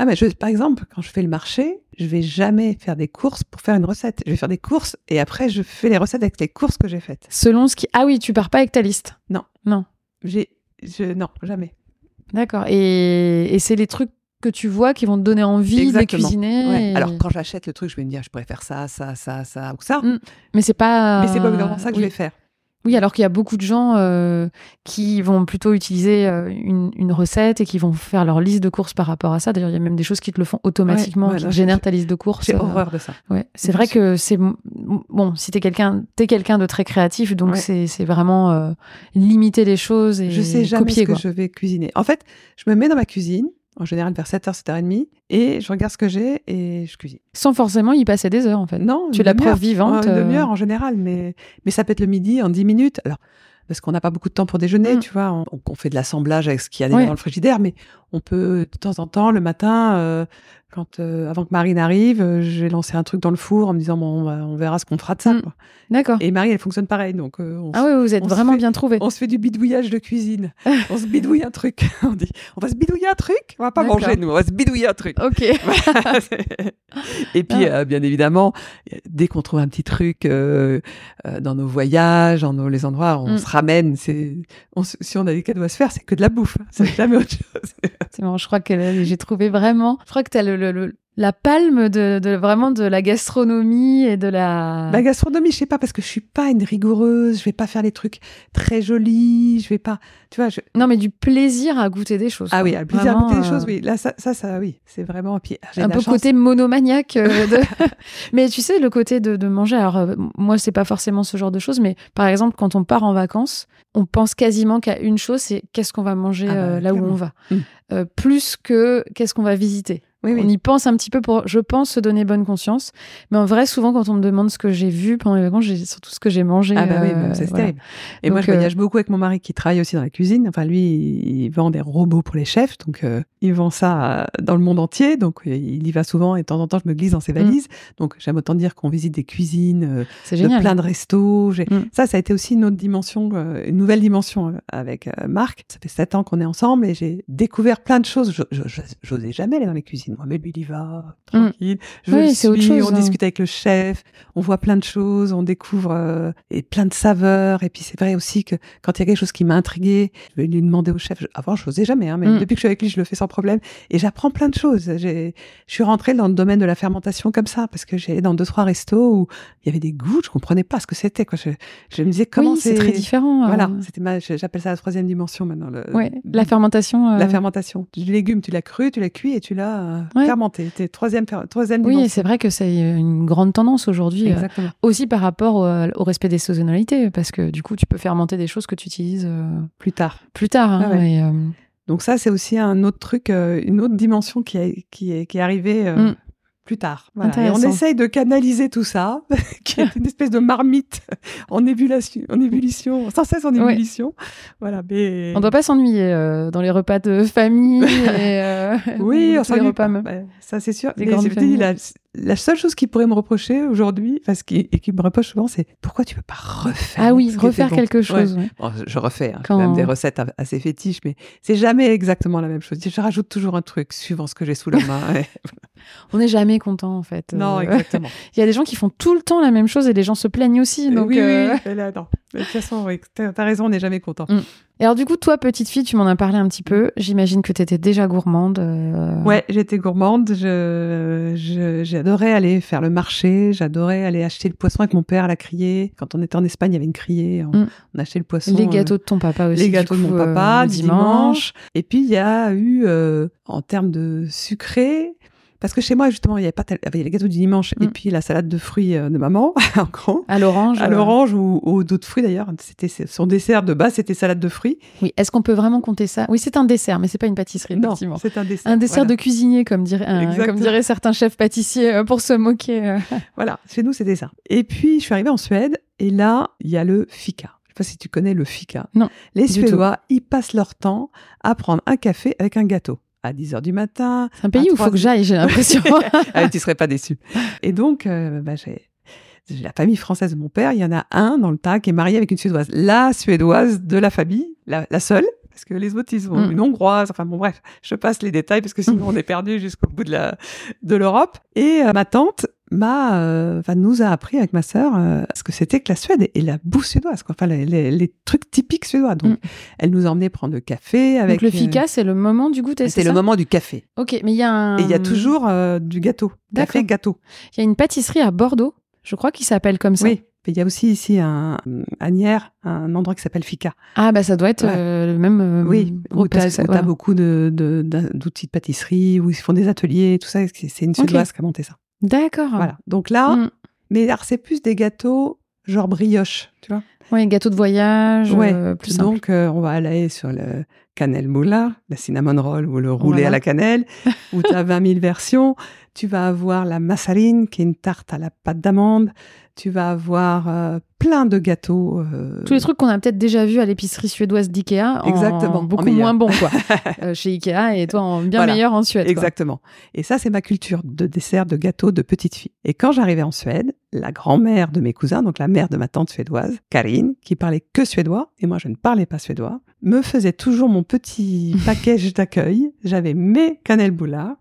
Ah, mais je, par exemple, quand je fais le marché, je vais jamais faire des courses pour faire une recette. Je vais faire des courses et après, je fais les recettes avec les courses que j'ai faites. Selon ce qui. Ah oui, tu pars pas avec ta liste. J'ai, je, non, jamais. D'accord. Et, et c'est les trucs que tu vois qui vont te donner envie de Exactement. cuisiner. Ouais. et- Alors, quand j'achète le truc, je vais me dire, je pourrais faire ça, ça, ça, ça ou ça. Mm. mais c'est pas. Mais c'est pas vraiment ça que oui. je vais faire. Oui, alors qu'il y a beaucoup de gens euh, qui vont plutôt utiliser euh, une, une recette et qui vont faire leur liste de courses par rapport à ça. D'ailleurs, il y a même des choses qui te le font automatiquement, Ouais, ouais, qui génèrent ta liste de courses. J'ai horreur de ça. Ouais, c'est vrai que c'est bon. Si t'es quelqu'un, t'es quelqu'un de très créatif, donc Ouais. c'est vraiment euh, limiter les choses et Je sais jamais copier ce que quoi. je vais cuisiner. En fait, je me mets dans ma cuisine, en général vers 7h, 7h30, et je regarde ce que j'ai et je cuisine. Sans forcément y passer des heures en fait. Non, tu la preuve vivante. Une euh, demi-heure en général, mais, mais ça peut être le midi en 10 minutes. Alors, parce qu'on n'a pas beaucoup de temps pour déjeuner, Mm. tu vois, on, on fait de l'assemblage avec ce qu'il y a déjà Ouais. dans le frigidaire, mais on peut de temps en temps, le matin, euh, quand euh, avant que Marine arrive, euh, j'ai lancé un truc dans le four en me disant bon, on, va- on verra ce qu'on fera de ça. Mm. quoi. D'accord. Et Marie, elle fonctionne pareil, donc euh, on, Ah oui, vous êtes vraiment fait- bien trouvé. on se fait du bidouillage de cuisine. <laughs> on se bidouille un truc. <laughs> On dit on va se bidouiller un truc? On va pas manger nous, on va se bidouiller un truc. Ok. <laughs> Et puis, Ah. euh, bien évidemment, dès qu'on trouve un petit truc dans nos voyages, dans nos, les endroits, on Mm. se ramène. C'est, si on a des cadeaux à se faire, c'est que de la bouffe. hein. C'est jamais autre chose. C'est marrant, je crois que j'ai trouvé vraiment. Je crois que tu as le, le- le- la palme de, de- vraiment de la gastronomie et de la. La gastronomie, je sais pas, parce que je suis pas une rigoureuse. Je vais pas faire les trucs très jolis. Je vais pas, tu vois. Je... Non, mais du plaisir à goûter des choses. Ah quoi. oui, le plaisir à goûter des euh, choses, oui. Là, ça, ça, ça, oui, c'est vraiment. Puis, j'ai un peu chance. côté monomaniaque euh, <laughs> de... <laughs> mais tu sais le côté de, de manger alors euh, moi c'est pas forcément ce genre de choses mais par exemple quand on part en vacances on pense quasiment qu'à une chose c'est qu'est-ce qu'on va manger Ah bah, euh, là où on va Mm. Euh, plus que qu'est-ce qu'on va visiter Oui, oui. on y pense un petit peu pour je pense se donner bonne conscience mais en vrai souvent quand on me demande ce que j'ai vu pendant les vacances j'ai surtout ce que j'ai mangé Ah bah oui, euh, c'est voilà. terrible. Et moi, je euh, voyage beaucoup avec mon mari qui travaille aussi dans la cuisine. Enfin, lui, il vend des robots pour les chefs, donc euh, il vend ça dans le monde entier. Donc, il y va souvent et de temps en temps, je me glisse dans ses valises. Donc, j'aime autant dire qu'on visite des cuisines, c'est de plein de restos. Mm. Ça, ça a été aussi une autre dimension, une nouvelle dimension avec Marc. Ça fait sept ans qu'on est ensemble et j'ai découvert plein de choses. J'osais jamais aller dans les cuisines. Moi, mais lui, il y va tranquille. Je Mm. Oui, le c'est autre suis, chose, on hein. discute avec le chef, on voit plein de choses, on découvre euh, et plein de saveurs. Et puis c'est vrai aussi que quand il y a quelque chose qui m'a intrigué, je vais lui demander au chef. Avant, je n'osais jamais, hein, mais Mm. depuis que je suis avec lui, je le fais sans problème. Et j'apprends plein de choses. Je suis rentrée dans le domaine de la fermentation comme ça, parce que j'ai dans deux, trois restos où il y avait des goûts, je comprenais pas ce que c'était. quoi. Je, je me disais comment oui c'est très différent euh, Voilà, c'était ma- j'appelle ça la troisième dimension maintenant. le- ouais la fermentation euh, la fermentation. Du légume, tu l'as cru, tu l'as cuit et tu l'as euh, Ouais. T'es troisième, fer- troisième oui c'est vrai que c'est une grande tendance aujourd'hui euh. Aussi par rapport au, au respect des saisonnalités, parce que du coup, tu peux fermenter des choses que tu utilises euh, Plus tard. plus tard. hein, Ah ouais. et, euh, Donc ça, c'est aussi un autre truc, une autre dimension qui, a- qui, est, qui est arrivée Mm. Plus tard. Voilà. Et on essaye de canaliser tout ça, <laughs> qui est une espèce de marmite <laughs> en ébullition, en ébullition, sans cesse en Ouais. ébullition. Voilà, mais On doit pas s'ennuyer euh, dans les repas de famille <laughs> et euh, oui, on s'ennuie repas. pas. Ouais, ça c'est sûr. Mais la, la seule chose qui pourrait me reprocher aujourd'hui, parce qu'il et qui me reproche souvent, c'est pourquoi tu peux pas refaire Ah oui, qui refaire quelque chose. ouais. Bon, je- refais, hein, Quand- même des recettes assez fétiches, mais c'est jamais exactement la même chose. Je rajoute toujours un truc suivant ce que j'ai sous la main. ouais. <laughs> On n'est jamais content en fait. non, Euh, exactement. <laughs> Il y a des gens qui font tout le temps la même chose et les gens se plaignent aussi. Donc, oui, euh, oui, là, non. De toute façon, oui, t'as as raison, on n'est jamais content. Mm. Et alors du coup, toi, petite fille, tu m'en as parlé un petit peu. J'imagine que tu étais déjà gourmande. euh, Ouais, j'étais gourmande. J'adorais aller faire le marché. J'adorais aller acheter le poisson avec mon père à la criée. Quand on était en Espagne, il y avait une criée. On, Mm. on achetait le poisson. Les euh, gâteaux de ton papa aussi. les gâteaux de mon euh, papa, le dimanche. Et puis, il y a eu, euh, en termes de sucré, parce que chez moi, justement, il y avait pas tel- il y avait les gâteaux du dimanche et Mm. puis la salade de fruits euh, de maman, <laughs> en gros. À l'orange. À euh, l'orange ou, ou d'autres fruits d'ailleurs. C'était son dessert de base, c'était salade de fruits. Oui. Est-ce qu'on peut vraiment compter ça? Oui, c'est un dessert, mais c'est pas une pâtisserie. Non, c'est un dessert. Un dessert voilà. de cuisinier, comme, dirait, un- Exactement. comme diraient certains chefs pâtissiers euh, pour se moquer. <laughs> Voilà, chez nous, c'était ça. Et puis, je suis arrivée en Suède, et là, il y a le fika. Je sais pas si tu connais le fika. Non, Les Suédois, ils passent leur temps à prendre un café avec un gâteau. À 10 heures du matin. C'est un pays où il faut que j'aille, j'ai l'impression. <laughs> ah, tu serais pas déçu. <laughs> Et donc, euh, bah, j'ai j'ai la famille française de mon père. Il y en a un dans le tas qui est marié avec une Suédoise. La Suédoise de la famille, la, la seule. Parce que les autres, ils ont Mm. une hongroise. Enfin bon, bref, je passe les détails parce que sinon on est perdu jusqu'au bout de la de l'Europe. Et euh, ma tante m'a, euh, enfin, nous a appris avec ma sœur euh, ce que c'était que la Suède et la bouffe suédoise. Quoi. Enfin, les, les- les trucs typiques suédois. Donc, Mm. elle nous a emmené prendre le café avec. Donc le euh, fika, c'est le moment du goûter. c'est le moment du café. Ok, mais il y a un. Et il y a toujours euh, du gâteau. Café, gâteau. Il y a une pâtisserie à Bordeaux, je crois, qui s'appelle comme ça. Oui. Mais il y a aussi ici un, à Nières, un endroit qui s'appelle Fika. Ah bah ça doit être Ouais. euh, le même. euh, oui, où tu as, beaucoup de, de- d'outils de pâtisserie, où ils font des ateliers, tout ça. C'est c'est une Suédoise qui a monté ça. D'accord. Voilà. Donc là, Mm. mais alors c'est plus des gâteaux genre brioche, tu vois. Ouais, gâteau de voyage, Ouais. euh, plus simple. Donc euh, on va aller sur le cannelle moula, la cinnamon roll ou le roulé Voilà. à la cannelle, <laughs> où tu as 20 000 versions. Tu vas avoir la massarine, qui est une tarte à la pâte d'amande. Tu vas avoir euh, plein de gâteaux. euh, Tous les trucs qu'on a peut-être déjà vus à l'épicerie suédoise d'Ikea, en Exactement, en beaucoup moins bons quoi. <laughs> Euh, chez Ikea et toi en bien Voilà. meilleur en Suède. quoi. Exactement. Et ça, c'est ma culture de dessert, de gâteau de petite fille. Et quand j'arrivais en Suède, la grand-mère de mes cousins, donc la mère de ma tante suédoise, Karine, qui parlait que suédois, et moi je ne parlais pas suédois, me faisait toujours mon petit package d'accueil. J'avais mes cannelbullar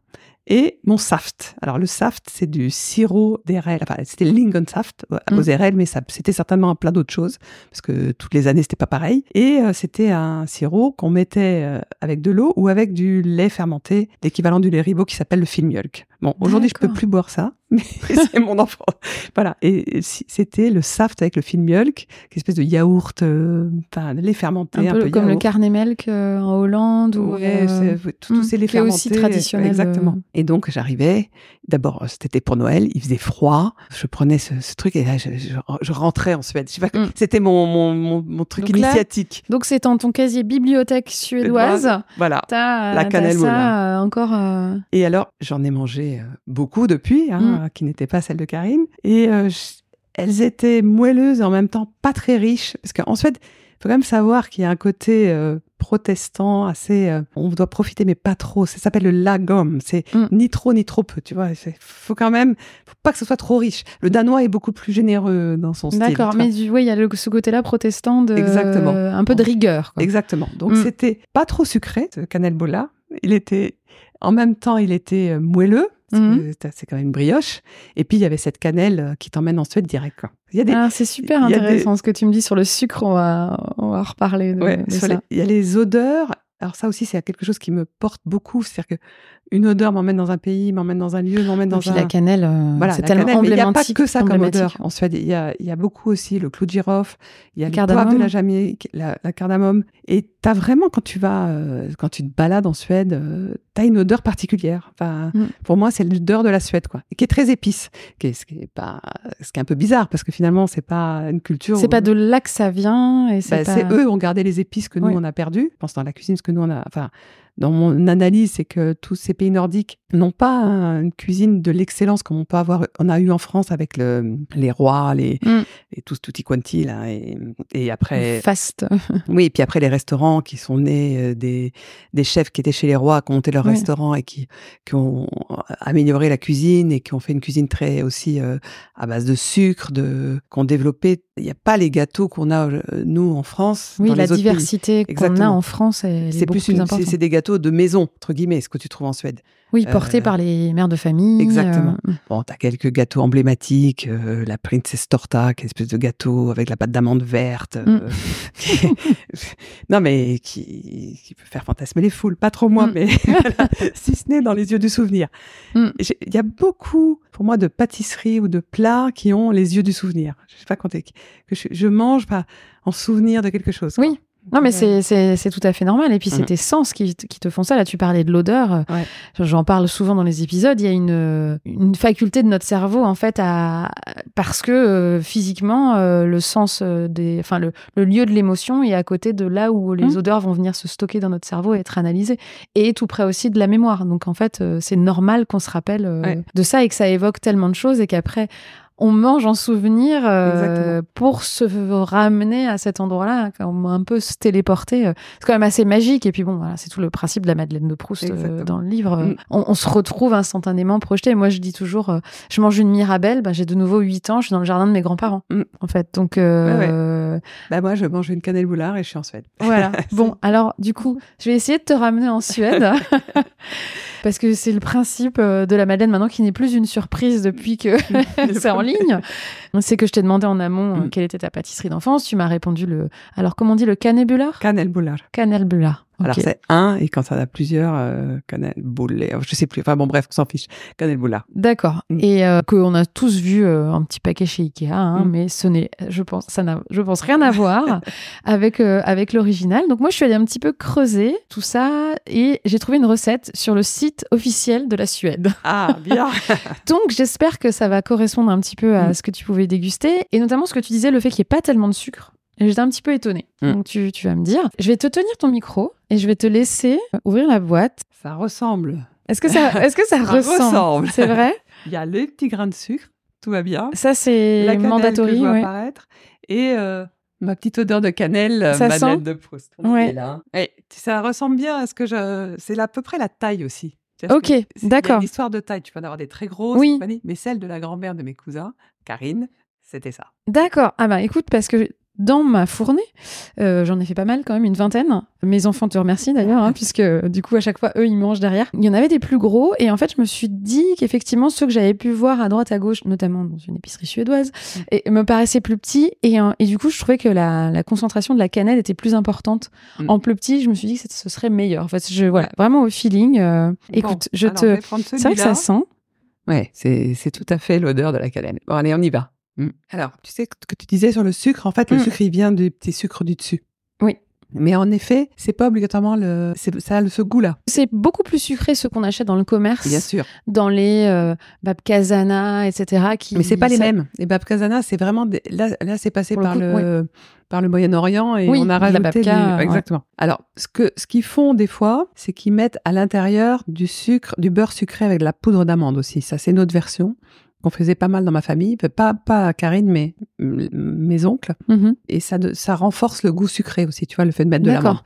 et mon saft. Alors le saft, c'est du sirop d'érel. Enfin, c'était le lingonsaft euh, Mm. aux érelles, mais ça, c'était certainement un plein d'autres choses parce que toutes les années c'était pas pareil. Et euh, c'était un sirop qu'on mettait euh, avec de l'eau ou avec du lait fermenté, l'équivalent du lait ribot qui s'appelle le filmilk. Bon, aujourd'hui je peux plus boire ça, <laughs> mais c'est mon enfant. Voilà. Et c'était le saft avec le est une espèce de yaourt, euh, enfin lait fermenté, Un un peu, peu, comme le yaourt. Carnemelk euh, en Hollande ou Ouais, euh, tout, hmm, c'est les est aussi fermentés, traditionnel, Exactement. euh. Et donc j'arrivais. D'abord, c'était pour Noël. Il faisait froid. Je prenais ce, ce truc et là, je, je- je rentrais en Suède. Hmm. C'était mon, mon, mon, mon truc Donc là, initiatique. Donc c'est dans ton casier bibliothèque suédoise. Voilà. T'as La cannelle ça euh, encore. euh, Et alors, j'en ai mangé euh, beaucoup depuis, hein, qui n'étaient pas celles de Karine. Et euh, je- elles étaient moelleuses et en même temps pas très riches. Parce qu'en Suède, il faut quand même savoir qu'il y a un côté euh, protestant assez... euh, on doit profiter, mais pas trop. Ça s'appelle le lagom. C'est Mm. ni trop ni trop peu, tu vois. Il faut quand même... faut pas que ce soit trop riche. Le danois est beaucoup plus généreux dans son style. D'accord, mais du- oui, il y a le- ce côté-là protestant de Exactement. un peu de rigueur. quoi. Exactement. Donc Mm. c'était pas trop sucré, ce cannelbola. Il était, en même temps, il était moelleux. Mhm. c'est- quand même une brioche. Et puis il y avait cette cannelle euh, qui t'emmène en Suède direct. quoi. Il y a des, Ah, c'est super intéressant ce que tu me dis sur le sucre. On va, on va reparler de, ouais, de sur ça. les- il y a les odeurs. Alors ça aussi, c'est quelque chose qui me porte beaucoup. C'est-à-dire que une odeur m'emmène dans un pays, m'emmène dans un lieu, m'emmène Et dans puis un. la cannelle, euh, Voilà, c'est tellement cannelle, mais il n'y a pas emblématique. que ça comme emblématique. odeur. En Suède, il y a, il y a beaucoup aussi le clou de girofle, il y a Le le poivre de la Jamaïque, la, la cardamome. Et tu as vraiment, quand tu vas, euh, quand tu te balades en Suède, tu as une odeur particulière. Enfin, Mm. Pour moi, c'est l'odeur de la Suède, quoi. Qui est très épice. Qui est, ce, qui est pas, ce qui est un peu bizarre, parce que finalement, c'est pas une culture. C'est pas où- de là que ça vient. Et bah, c'est pas... eux ont gardé les épices que nous on a perdues. Je pense dans la cuisine, ce que nous on a. Enfin, dans mon analyse, c'est que tous ces pays nordiques n'ont pas une cuisine de l'excellence comme on peut avoir, on a eu en France avec le, les rois, les, Mm. et tous tutti quanti là, et, et après, Fast. <laughs> oui, et puis après les restaurants qui sont nés euh, des, des chefs qui étaient chez les rois, qui ont monté leur Oui. restaurant et qui, qui ont amélioré la cuisine et qui ont fait une cuisine très aussi euh, à base de sucre, de, qui ont développé. Il n'y a pas les gâteaux qu'on a euh, nous en France. Oui, dans la les autres pays. diversité qu'on a en France, C'est plus, plus, c'est des gâteaux de maison entre guillemets, ce que tu trouves en Suède. Oui, porté euh, par les mères de famille. exactement. euh, Bon, t'as quelques gâteaux emblématiques, euh, la Princess Torta, qui est une espèce de gâteau avec la pâte d'amande verte. Mm. qui- <laughs> non, mais qui, qui peut faire fantasmer les foules. Pas trop moi, Mm. mais <laughs> si ce n'est dans les yeux du souvenir. Mm. Il y a beaucoup, pour moi, de pâtisseries ou de plats qui ont les yeux du souvenir. Je sais pas quand que je, je mange pas en souvenir de quelque chose. quoi. Oui. Non, mais Ouais. c'est- c'est c'est tout à fait normal. Et puis, c'est Mhm. tes sens qui, te- qui te font ça. Là, tu parlais de l'odeur. Ouais. J'en parle souvent dans les épisodes. Il y a une, une faculté de notre cerveau, en fait, à, parce que euh, physiquement, euh, le sens euh, des, enfin, le, le lieu de l'émotion est à côté de là où les Mhm. odeurs vont venir se stocker dans notre cerveau et être analysées. Et tout près aussi de la mémoire. Donc, en fait, euh, c'est normal qu'on se rappelle Ouais. de ça et que ça évoque tellement de choses et qu'après, on mange en souvenir euh, pour se ramener à cet endroit-là, comme un peu se téléporter. euh. C'est quand même assez magique. Et puis bon, voilà, c'est tout le principe de la Madeleine de Proust euh, Exactement. dans le livre. Mm. On, on se retrouve instantanément projeté. Moi, je dis toujours, euh, je mange une Mirabelle, bah, j'ai de nouveau 8 ans, je suis dans le jardin de mes grands-parents, Mm. en fait. Donc, euh, Bah, moi, je mange une cannelle boulard et je suis en Suède. voilà. <laughs> Bon, alors, du coup, je vais essayer de te ramener en Suède. <laughs> Parce que c'est le principe de la Madeleine maintenant qui n'est plus une surprise depuis que <laughs> c'est en ligne. <laughs> C'est que je t'ai demandé en amont euh, Mm. quelle était ta pâtisserie d'enfance. Tu m'as répondu le. Alors, comment on dit le cannelbular Cannelle boulard. Alors c'est un et quand ça en a plusieurs, euh, cannelle boulet, je sais plus. Enfin bon bref, on s'en fiche. Cannelle boulard. D'accord. Mm. Et euh, qu'on a tous vu euh, un petit paquet chez Ikea, hein, Mm. mais ce n'est, je pense, ça n'a, je pense rien à voir <laughs> avec euh, avec l'original. Donc moi, je suis allée un petit peu creuser tout ça et j'ai trouvé une recette sur le site officiel de la Suède. Ah bien. <laughs> Donc j'espère que ça va correspondre un petit peu à Mm. ce que tu pouvais déguster et notamment ce que tu disais, le fait qu'il n'y ait pas tellement de sucre. J'étais un petit peu étonnée. Donc tu, tu vas me dire. Je vais te tenir ton micro et je vais te laisser ouvrir la boîte. ça ressemble. Est-ce que ça, <laughs> est-ce que ça, Ça ressemble, ressemble. C'est vrai? Il y a les petits grains de sucre, tout va bien. Ça c'est La cannelle que mandatory. je vois ouais. apparaître et euh, ma petite odeur de cannelle, euh, Ça Madeleine sent? de Proust. Ouais. Là, et ça ressemble bien à ce que je. C'est à peu près la taille aussi. Ok, d'accord. une histoire de taille. Tu peux en avoir des très grosses, Oui. mais celle de la grand-mère de mes cousins, Karine, c'était ça. D'accord. Ah bah écoute, parce que dans ma fournée, euh, j'en ai fait pas mal quand même, une vingtaine. Mes enfants te remercient d'ailleurs, hein, puisque du coup à chaque fois eux ils mangent derrière. Il y en avait des plus gros et en fait je me suis dit qu'effectivement ceux que j'avais pu voir à droite à gauche, notamment dans une épicerie suédoise, et, me paraissaient plus petits et, euh, et du coup je trouvais que la, la concentration de la cannelle était plus importante. Mm. En plus petit, je me suis dit que ce serait meilleur. En fait, je voilà vraiment au feeling. euh, écoute, je alors, te. C'est vrai que ça sent. Ouais, c'est c'est tout à fait l'odeur de la cannelle. Bon, allez, on y va. Mm. Alors, tu sais que tu disais sur le sucre, en fait, le Mm. sucre, il vient du petit sucre du dessus. Oui. Mais en effet, c'est pas obligatoirement le. c'est- Ça a le- ce goût-là, C'est beaucoup plus sucré ce qu'on achète dans le commerce. bien sûr. dans les euh, Babkazana, etc. Qui, Mais c'est pas les mêmes. Les babkazana, c'est vraiment des- là, là, c'est passé Pour le par coup, le par le Moyen-Orient et Oui, on a de la rajouté babka, du- ouais. exactement. Alors, ce que ce qu'ils font des fois, c'est qu'ils mettent à l'intérieur du sucre, du beurre sucré avec de la poudre d'amande aussi. Ça, c'est une autre version qu'on faisait pas mal dans ma famille. Pas pas Karine, mais mes oncles. Mhm. Et ça ça renforce le goût sucré aussi. Tu vois, le fait de mettre de D'accord. l'amande.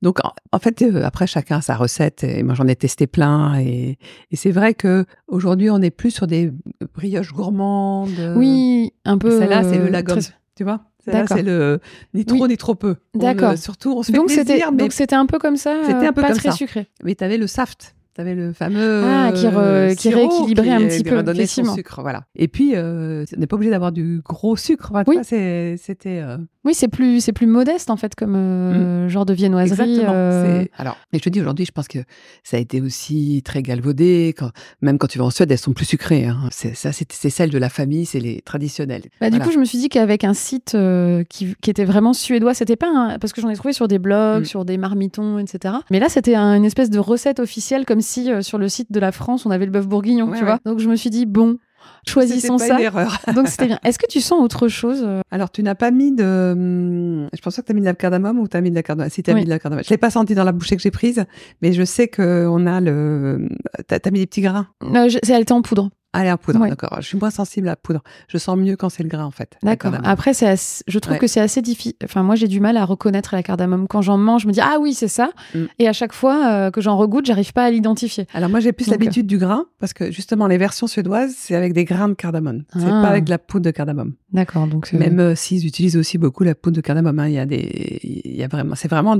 Donc, en, en fait, euh, après, chacun a sa recette. Et moi, j'en ai testé plein. Et, et c'est vrai que aujourd'hui, on est plus sur des brioches gourmandes. Oui, un peu. Celle-là, c'est le euh, lagom. très- Tu vois c'est le ni trop Oui. ni trop peu. D'accord. euh, surtout, on se fait Donc c'était plaisir, mais, donc c'était un peu comme ça. C'était euh, un peu pas comme très ça. sucré. mais tu avais le saft. Tu avais le fameux Ah, qui re- euh, qui rééquilibrait un qui petit peu, redonnait son effectivement. sucre, voilà. Et puis, euh, on n'est pas obligé d'avoir du gros sucre. enfin, Oui. C'était euh, Oui, c'est plus c'est plus modeste en fait comme euh, genre de viennoiserie. Exactement. euh, Alors, et je te dis aujourd'hui, je pense que ça a été aussi très galvaudé. Quand, même quand tu vas en Suède, elles sont plus sucrées. Hein. C'est, ça, c'est, c'est celle de la famille, c'est les traditionnelles. Bah, du coup, je me suis dit qu'avec un site euh, qui, qui était vraiment suédois, c'était pas un- parce que j'en ai trouvé sur des blogs, Mm. sur des marmitons, etc. Mais là, c'était un- une espèce de recette officielle, comme si sur le site de la France, on avait le bœuf bourguignon, Ouais, tu ouais. vois. Donc je me suis dit bon, pas ça. une erreur. <laughs> Donc c'était bien. Est-ce que tu sens autre chose euh, Alors, tu n'as pas mis de. hum, Je pense pas que tu as mis de la cardamome ou tu as mis de la cardamome. Si tu as Oui. mis de la cardamome. Je l'ai pas senti dans la bouchée que j'ai prise, mais je sais qu'on a le. Tu as, mis des petits grains. euh, je- c'est- Elle était en poudre. Allez, en poudre, Ouais. d'accord. Je suis moins sensible à la poudre. Je sens mieux quand c'est le grain, en fait. la D'accord. Après, c'est assez- je trouve Ouais. que c'est assez difficile. Enfin, moi, j'ai du mal à reconnaître la cardamome. Quand j'en mange, je me dis ah oui, c'est ça. Mm. Et à chaque fois euh, que j'en regoute, j'arrive pas à l'identifier. Alors, moi, j'ai plus Donc, l'habitude du grain, parce que justement, les versions suédoises, c'est avec des grains de cardamome. C'est Ah. pas avec de la poudre de cardamome. D'accord. Donc euh, Même euh, s'ils utilisent aussi beaucoup la poudre de cardamome, hein, il y a des, il y a vraiment, c'est vraiment,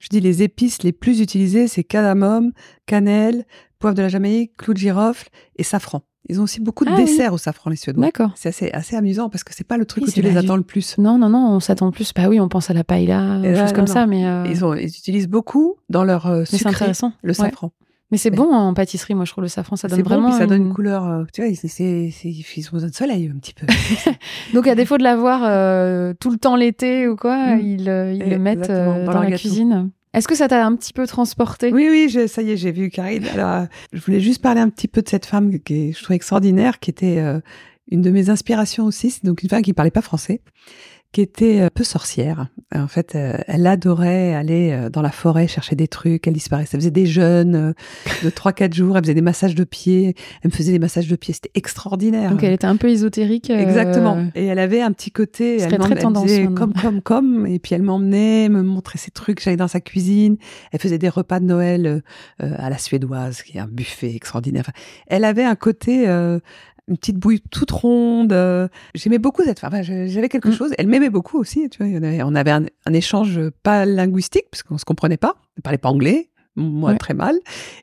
je dis les épices les plus utilisées, c'est cardamome, cannelle, poivre de la Jamaïque, clou de girofle et safran. Ils ont aussi beaucoup de Ah oui. desserts au safran, les Suédois. D'accord. C'est assez, assez amusant parce que c'est pas le truc Oui, où tu les attends le plus. Non, non, non, on s'attend plus. Bah oui, on pense à la paella, des choses non, comme non. ça, mais, euh, Ils, ont, ils utilisent beaucoup dans leur euh, mais c'est sucré, intéressant. le Ouais. safran. Mais c'est Ouais. bon en pâtisserie, moi je trouve le safran, ça donne bon, vraiment. puis ça donne une une- couleur, euh, tu vois, ils, ont besoin de soleil un petit peu. <laughs> Donc à défaut de l'avoir euh, tout le temps l'été ou quoi, Mm. ils, ils le mettent dans la gâteau. cuisine. Est-ce que ça t'a un petit peu transporté? Oui, oui, ça y est, j'ai vu Karine. Alors, euh, je voulais juste parler un petit peu de cette femme qui je trouve extraordinaire, qui était euh, une de mes inspirations aussi. C'est donc une femme qui parlait pas français, qui était un peu sorcière. En fait, euh, elle adorait aller euh, dans la forêt chercher des trucs. Elle disparaissait. Elle faisait des jeûnes euh, de 3-4 jours. Elle faisait des massages de pieds. Elle me faisait des massages de pieds. C'était extraordinaire. Donc elle était un peu ésotérique. euh, Exactement. Et elle avait un petit côté, elle, très elle tendance disait comme, comme, comme, et puis elle m'emmenait, me montrait ses trucs, j'allais dans sa cuisine, elle faisait des repas de Noël euh, euh, à la suédoise, qui est un buffet extraordinaire. Enfin, elle avait un côté, euh, une petite bouille toute ronde. euh, J'aimais beaucoup cette femme. Enfin, j'avais quelque Mm. chose. Elle m'aimait beaucoup aussi. Tu vois, on avait un, un échange pas linguistique parce qu'on se comprenait pas. Elle parlait pas anglais. Moi, Ouais. très mal.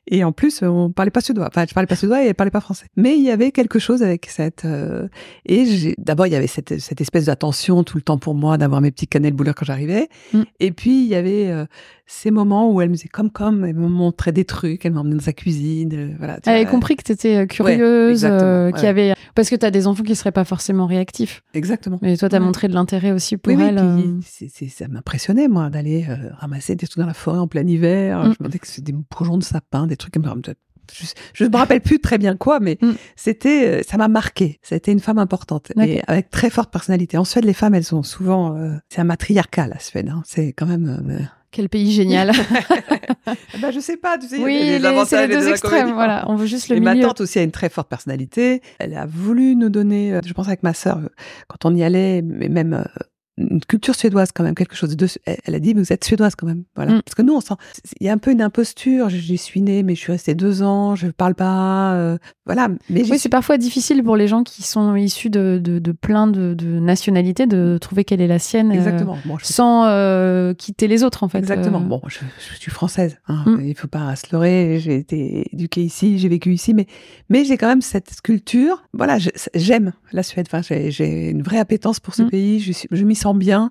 Et en plus, on parlait pas suédois. Enfin, je parlais pas suédois et elle parlait pas français. Mais il y avait quelque chose avec cette, euh, et d'abord, il y avait cette, cette espèce d'attention tout le temps pour moi d'avoir mes petits cannelles bouleurs quand j'arrivais. Mm. Et puis, il y avait euh, ces moments où elle me disait comme, comme, elle me montrait des trucs, elle m'emmenait dans sa cuisine. euh, voilà, tu Elle avait compris que tu étais curieuse, exactement, euh, ouais. qu'il y avait parce que tu as des enfants qui seraient pas forcément réactifs. Exactement. Mais toi tu as Ouais. montré de l'intérêt aussi pour Oui, oui, elle. puis euh, ça m'impressionnait, moi, d'aller euh, ramasser des trucs dans la forêt en plein hiver. Mm. Je me demandais que c'était des bourgeons de sapin, des trucs comme ça. Je, je me rappelle plus très bien quoi, mais Mm. c'était, euh, ça m'a marqué. C'était une femme importante et avec très forte personnalité. En Suède, les femmes, elles sont souvent, euh, c'est un matriarcat, la Suède. hein. C'est quand même. Quel pays génial. bah, <laughs> je sais pas, tu sais, il y a oui, des les- avantages les des deux extrêmes. Voilà, on veut juste le et ma milieu. tante aussi a une très forte personnalité. Elle a voulu nous donner, euh, je pense avec ma sœur, euh, quand on y allait, mais même euh, une culture suédoise quand même, quelque chose de. Elle a dit, mais vous êtes suédoise quand même, voilà. Mm. Parce que nous, on sent, il y a un peu une imposture. J'y suis née, mais je suis restée deux ans, je parle pas, euh, voilà. Mais Oui, c'est parfois difficile pour les gens qui sont issus de, de, de plein de, de nationalités de trouver quelle est la sienne euh, Exactement. Bon, je suis- sans euh, quitter les autres en fait. Exactement. Bon, je, je suis française. Hein. Mm. Il faut pas se leurrer. J'ai été éduquée ici, j'ai vécu ici, mais mais j'ai quand même cette culture. Voilà, j'aime la Suède. Enfin, j'ai une vraie appétence pour ce Mm. pays. Je, je m'y sens bien.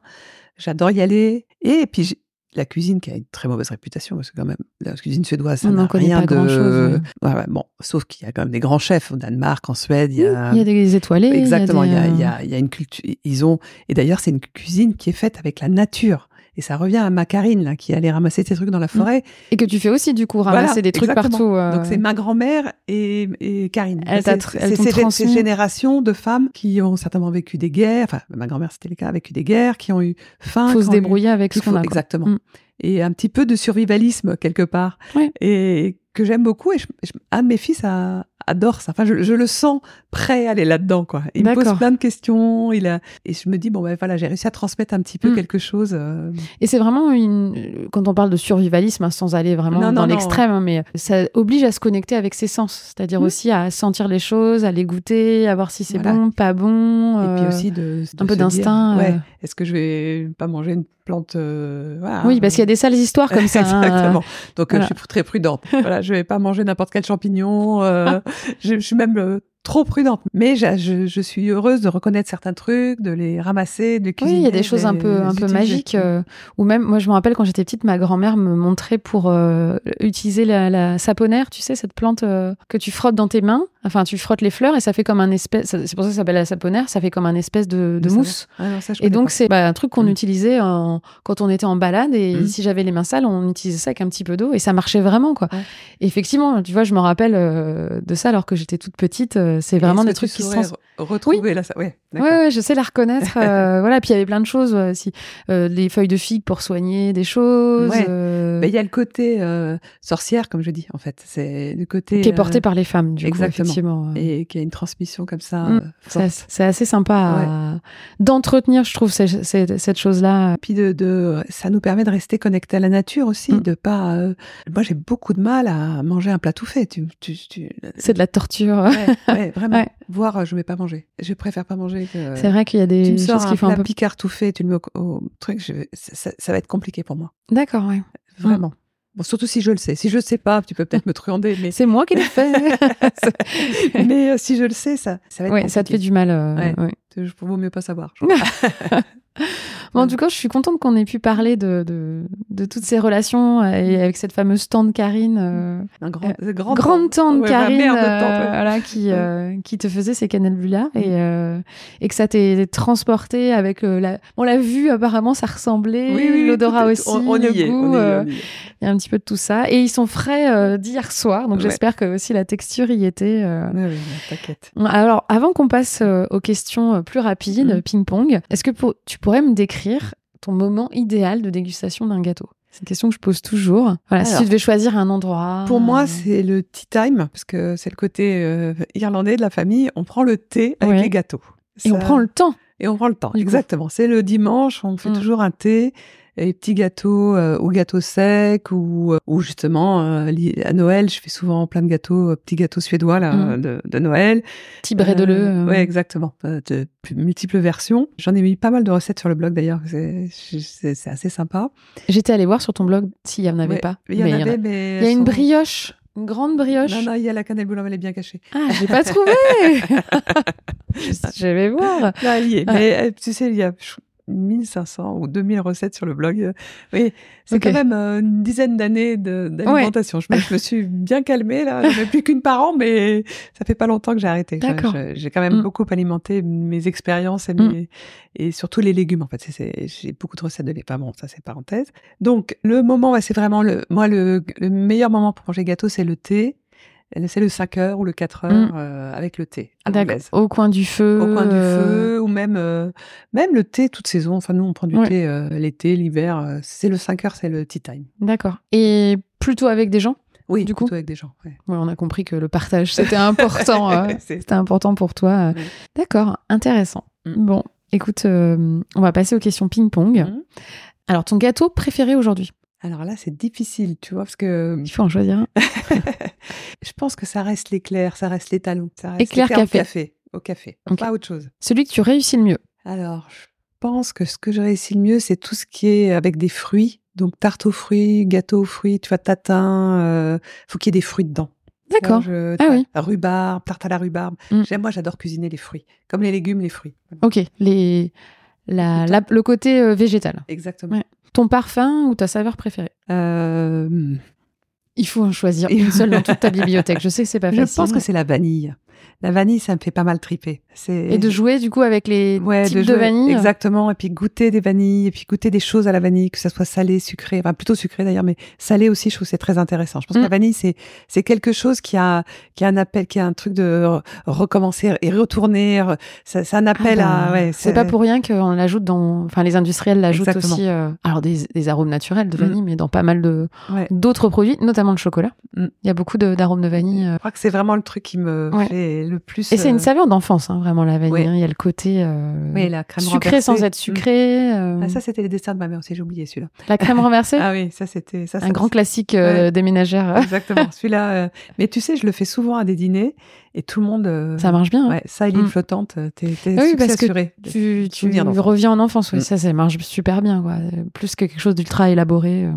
J'adore y aller. Et puis la cuisine qui a une très mauvaise réputation parce que quand même la cuisine suédoise, ça n'a rien pas de. Ouais, ouais, bon, sauf qu'il y a quand même des grands chefs au Danemark, en Suède. Il y a, Il y a des étoilés. Exactement, il y a, des, il y euh, a- il y a une culture. Ils ont et d'ailleurs c'est une cuisine qui est faite avec la nature. Et ça revient à ma Karine là, qui allait ramasser ses trucs dans la forêt. Et que tu fais aussi du coup ramasser Voilà, des trucs exactement. partout. euh, Donc c'est ma grand-mère et, et Karine. Elle C'est- ces, générations de femmes qui ont certainement vécu des guerres. Enfin, ma grand-mère c'était le cas, a vécu des guerres, qui ont eu faim. faut qui se eu- débrouiller avec ce qu'on a. Exactement. Mm. Et un petit peu de survivalisme quelque part. Oui. Et que j'aime beaucoup. Et je- je- un de mes fils a- adore ça. Enfin, je, je le sens prêt à aller là-dedans, quoi. Il me pose plein de questions. Il a, et je me dis, bon, ben voilà, j'ai réussi à transmettre un petit peu Mm. quelque chose. euh, Et c'est vraiment une. Quand on parle de survivalisme, hein, sans aller vraiment Non, dans l'extrême, hein, mais ça oblige à se connecter avec ses sens. C'est-à-dire Mm. aussi à sentir les choses, à les goûter, à voir si c'est Voilà. bon, pas bon. Et puis euh, aussi de, de un peu d'instinct, Ouais. euh. Est-ce que je vais pas manger une plante voilà, Oui, parce qu'il y a des sales histoires comme <laughs> ça. hein, Exactement. Donc voilà. je suis très prudente. voilà, je vais pas manger n'importe quel champignon. euh, <laughs> je, suis même euh, trop prudente. Mais je, suis heureuse de reconnaître certains trucs, de les ramasser, de les Oui, cuisiner. il y a des choses un peu, un peu magiques. euh, ou même, moi, je me rappelle quand j'étais petite, ma grand-mère me montrait pour euh, utiliser la, la saponaire, tu sais, cette plante euh, que tu frottes dans tes mains. Enfin, tu frottes les fleurs et ça fait comme un espèce. C'est pour ça que ça s'appelle la saponaire. Ça fait comme un espèce de, mousse. Ah non, ça, je Et donc, c'est bah, un truc qu'on Mm. utilisait en- quand on était en balade. Et Mm. si j'avais les mains sales, on utilisait ça avec un petit peu d'eau et ça marchait vraiment, quoi. Ouais. Et effectivement, tu vois, je me rappelle de ça alors que j'étais toute petite. Euh, c'est vraiment des trucs qui se retrouver là ça. Ouais. Ouais, d'accord. ouais, je sais la reconnaître. euh, <laughs> voilà, puis il y avait plein de choses aussi. Euh, les feuilles de figue pour soigner des choses. Ouais. euh, Il y a le côté euh, sorcière, comme je dis, en fait. C'est le côté qui est porté par les femmes, du exactement. coup, effectivement. et qui a une transmission comme ça. Mm. euh, C'est assez- sympa d'entretenir, je trouve, cette chose-là. Puis de, de, ça nous permet de rester connecté à la nature aussi, Mm. de pas. moi, j'ai beaucoup de mal à manger un plat tout fait. Tu, tu, tu- C'est de la torture. Vraiment. <laughs> Euh, je vais pas manger. Je préfère pas manger que. C'est vrai qu'il y a Tu me des sors choses qui font un peu. picard tout fait, tu le mets au, au truc, je ça, ça- ça va être compliqué pour moi. D'accord, ouais. Vraiment. Bon, surtout si je le sais. Si je le sais pas, tu peux peut-être me truander, mais, <laughs> C'est moi qui l'ai fait. <laughs> mais euh, si je le sais, ça, ça va être ouais, ça te fait du mal. euh, Ouais. ouais. Je vaut mieux pas savoir. <laughs> Bon, en tout cas, je suis contente qu'on ait pu parler de, de, de toutes ces relations euh, et avec cette fameuse tante Karine. euh, Un grand, Euh, grand grande tante Ouais, Karine mère de tante, ouais. voilà, qui, euh, qui te faisait ces cannelbulars et, euh, et que ça t'est transporté avec la... On l'a vu, apparemment, ça ressemblait, Oui, oui, oui, l'odorat aussi, On, on le est, goût, il y a un petit peu de tout ça. Et ils sont frais d'hier soir, donc Ouais. j'espère que aussi la texture y était. ouais, t'inquiète. Alors, avant qu'on passe aux questions plus rapides, ping-pong, est-ce que pour- tu pourrais me décrire ton moment idéal de dégustation d'un gâteau? C'est une question que je pose toujours. Voilà, si tu devais choisir un endroit. Pour moi, euh, c'est le tea time, parce que c'est le côté euh, irlandais de la famille. On prend le thé avec Ouais. les gâteaux. Et on prend le temps. Et on prend le temps, Du exactement. C'est le dimanche, on fait Mm. toujours un thé, et petits gâteaux euh, ou gâteaux secs, ou, euh, ou justement, euh, à Noël, je fais souvent plein de gâteaux, euh, petits gâteaux suédois là, Mm. euh, de, de Noël. Petit brédeleux. Euh, ouais, exactement. De multiples versions. J'en ai mis pas mal de recettes sur le blog d'ailleurs. C'est assez sympa. J'étais allée voir sur ton blog s'il y en avait Ouais, pas. Il y en Mais avait, a- mais. Il y a une sont- brioche, une grande brioche. Non, non, il y a la cannelle bouillon, elle est bien cachée. Ah, j'ai pas <laughs> trouvé. <laughs> <laughs> je vais voir. Là, elle y est. Ah. Mais tu sais, il y a 1500 ou 2000 recettes sur le blog. Euh, Oui, c'est quand même euh, une dizaine d'années d'alimentation. Je, me, je me suis bien calmée là. J'en ai plus qu'une par an, mais ça fait pas longtemps que j'ai arrêté. Je- D'accord. je- J'ai quand même Mm. beaucoup alimenté mes expériences et, Mm. et surtout les légumes. En fait, j'ai beaucoup de recettes de légumes. Enfin, bon, ça c'est parenthèse. Donc le moment, ouais, c'est vraiment le, moi le, le meilleur moment pour manger gâteau, c'est le thé. C'est le 5 heures ou le 4 heures Mm. euh, avec le thé. à D'accord. l'anglaise Au coin du feu. au coin du euh, feu ou même euh, même le thé toute saison enfin nous on prend du Ouais. thé euh, l'été l'hiver c'est le 5 heures c'est le tea time D'accord. Et plutôt avec des gens. oui Du coup plutôt avec des gens ouais. Ouais, on a compris que le partage c'était important. <laughs> C'est- c'était important pour toi. D'accord, intéressant. Mm. Bon, écoute, on va passer aux questions ping-pong. Mhm. Alors, ton gâteau préféré aujourd'hui? Alors là c'est difficile tu vois parce que Il faut en choisir un. <laughs> je pense que ça reste l'éclair ça reste les talons ça reste Éclair l'éclair au café. café au café pas autre chose Celui que tu réussis le mieux. alors je pense que ce que je réussis le mieux c'est tout ce qui est avec des fruits donc tarte aux fruits gâteau aux fruits tu vois tatin euh, faut qu'il y ait des fruits dedans D'accord. Je- Ah oui. Rhubarbe, tarte à la rhubarbe. Mm. J'aime, moi, j'adore cuisiner les fruits. Comme les légumes, les fruits. Ok, les, la, la- le côté euh, végétal. Exactement. Ouais. Ton parfum ou ta saveur préférée? Euh, Il faut en choisir une seule dans toute ta <laughs> bibliothèque. Je sais que c'est pas je facile. pense que c'est la vanille. La vanille, ça me fait pas mal triper. Et de jouer du coup avec les ouais, types de, jouer- vanille. Exactement. Et puis goûter des vanilles, et puis goûter des choses à la vanille, que ça soit salé, sucré, enfin plutôt sucré d'ailleurs, mais salé aussi, je trouve que c'est très intéressant. Je pense Mm. que la vanille, c'est c'est quelque chose qui a qui a un appel, qui a un truc de re- recommencer et retourner. re- Ça, c'est un Ah appel bah, à. Ouais, c'est pas pour rien qu'on l'ajoute dans. Enfin, les industriels l'ajoutent aussi. euh, alors des, des arômes naturels de Mm. vanille, mais dans pas mal de Ouais. d'autres produits, notamment le chocolat. Mm. Il y a beaucoup de- d'arômes de, vanille. euh. Je crois que c'est vraiment le truc qui me Ouais. Fait le plus. Et c'est une euh, saveur d'enfance, hein, vraiment la vanille. Il y a le côté euh, Oui, la crème sucré renversée. sans être sucré. euh. Ah, ça, c'était les dessins de ma mère aussi, j'ai oublié celui-là. la crème renversée, <laughs> Ah oui, ça, c'était. Ça, un ça- grand classique euh, Ouais. des ménagères. <laughs> Exactement, celui-là. Mais tu sais, je le fais souvent à des dîners et tout le monde. Ça marche bien. hein. Ouais, ça et l'île Mm. flottante, t'es t'es Oui, que assuré. Tu, reviens en enfance, oui, Mm. ça, ça marche super bien, quoi. Plus que quelque chose d'ultra élaboré.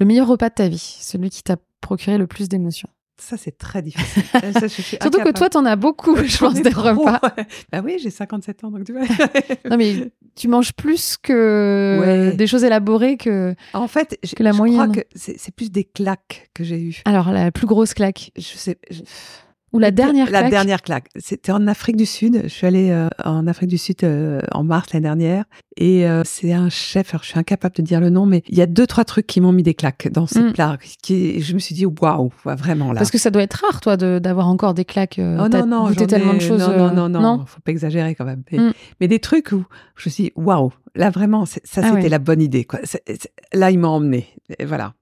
Le meilleur repas de ta vie, celui qui t'a procuré le plus d'émotions. Ça, c'est très difficile. Ça, je suis <laughs> Surtout que toi, t'en as beaucoup, <laughs> je pense, des trop, repas. ouais. <laughs> Bah oui, j'ai 57 ans, donc tu vois. Non, mais tu manges plus que Ouais. des choses élaborées que. en fait, je, Que la je moyenne. crois que c'est c'est plus des claques que j'ai eues. Alors, la plus grosse claque. Je sais. je- Ou la dernière La claque. dernière claque. C'était en Afrique du Sud. Je suis allée euh, en Afrique du Sud euh, en mars l'année dernière Et euh, c'est un chef, alors je suis incapable de dire le nom, mais il y a deux, trois trucs qui m'ont mis des claques dans ces Mm. plats. Qui, je me suis dit, waouh, vraiment là. Parce que ça doit être rare, toi, de- d'avoir encore des claques. euh, Oh non, non, goûté tellement ai- de choses. Non, euh, non, non, non, faut pas exagérer quand même. Mais, Mm. mais des trucs où je me suis dit, waouh, là vraiment, ça Ah c'était ouais. la bonne idée. Quoi. Là, il m'a emmené. Et voilà.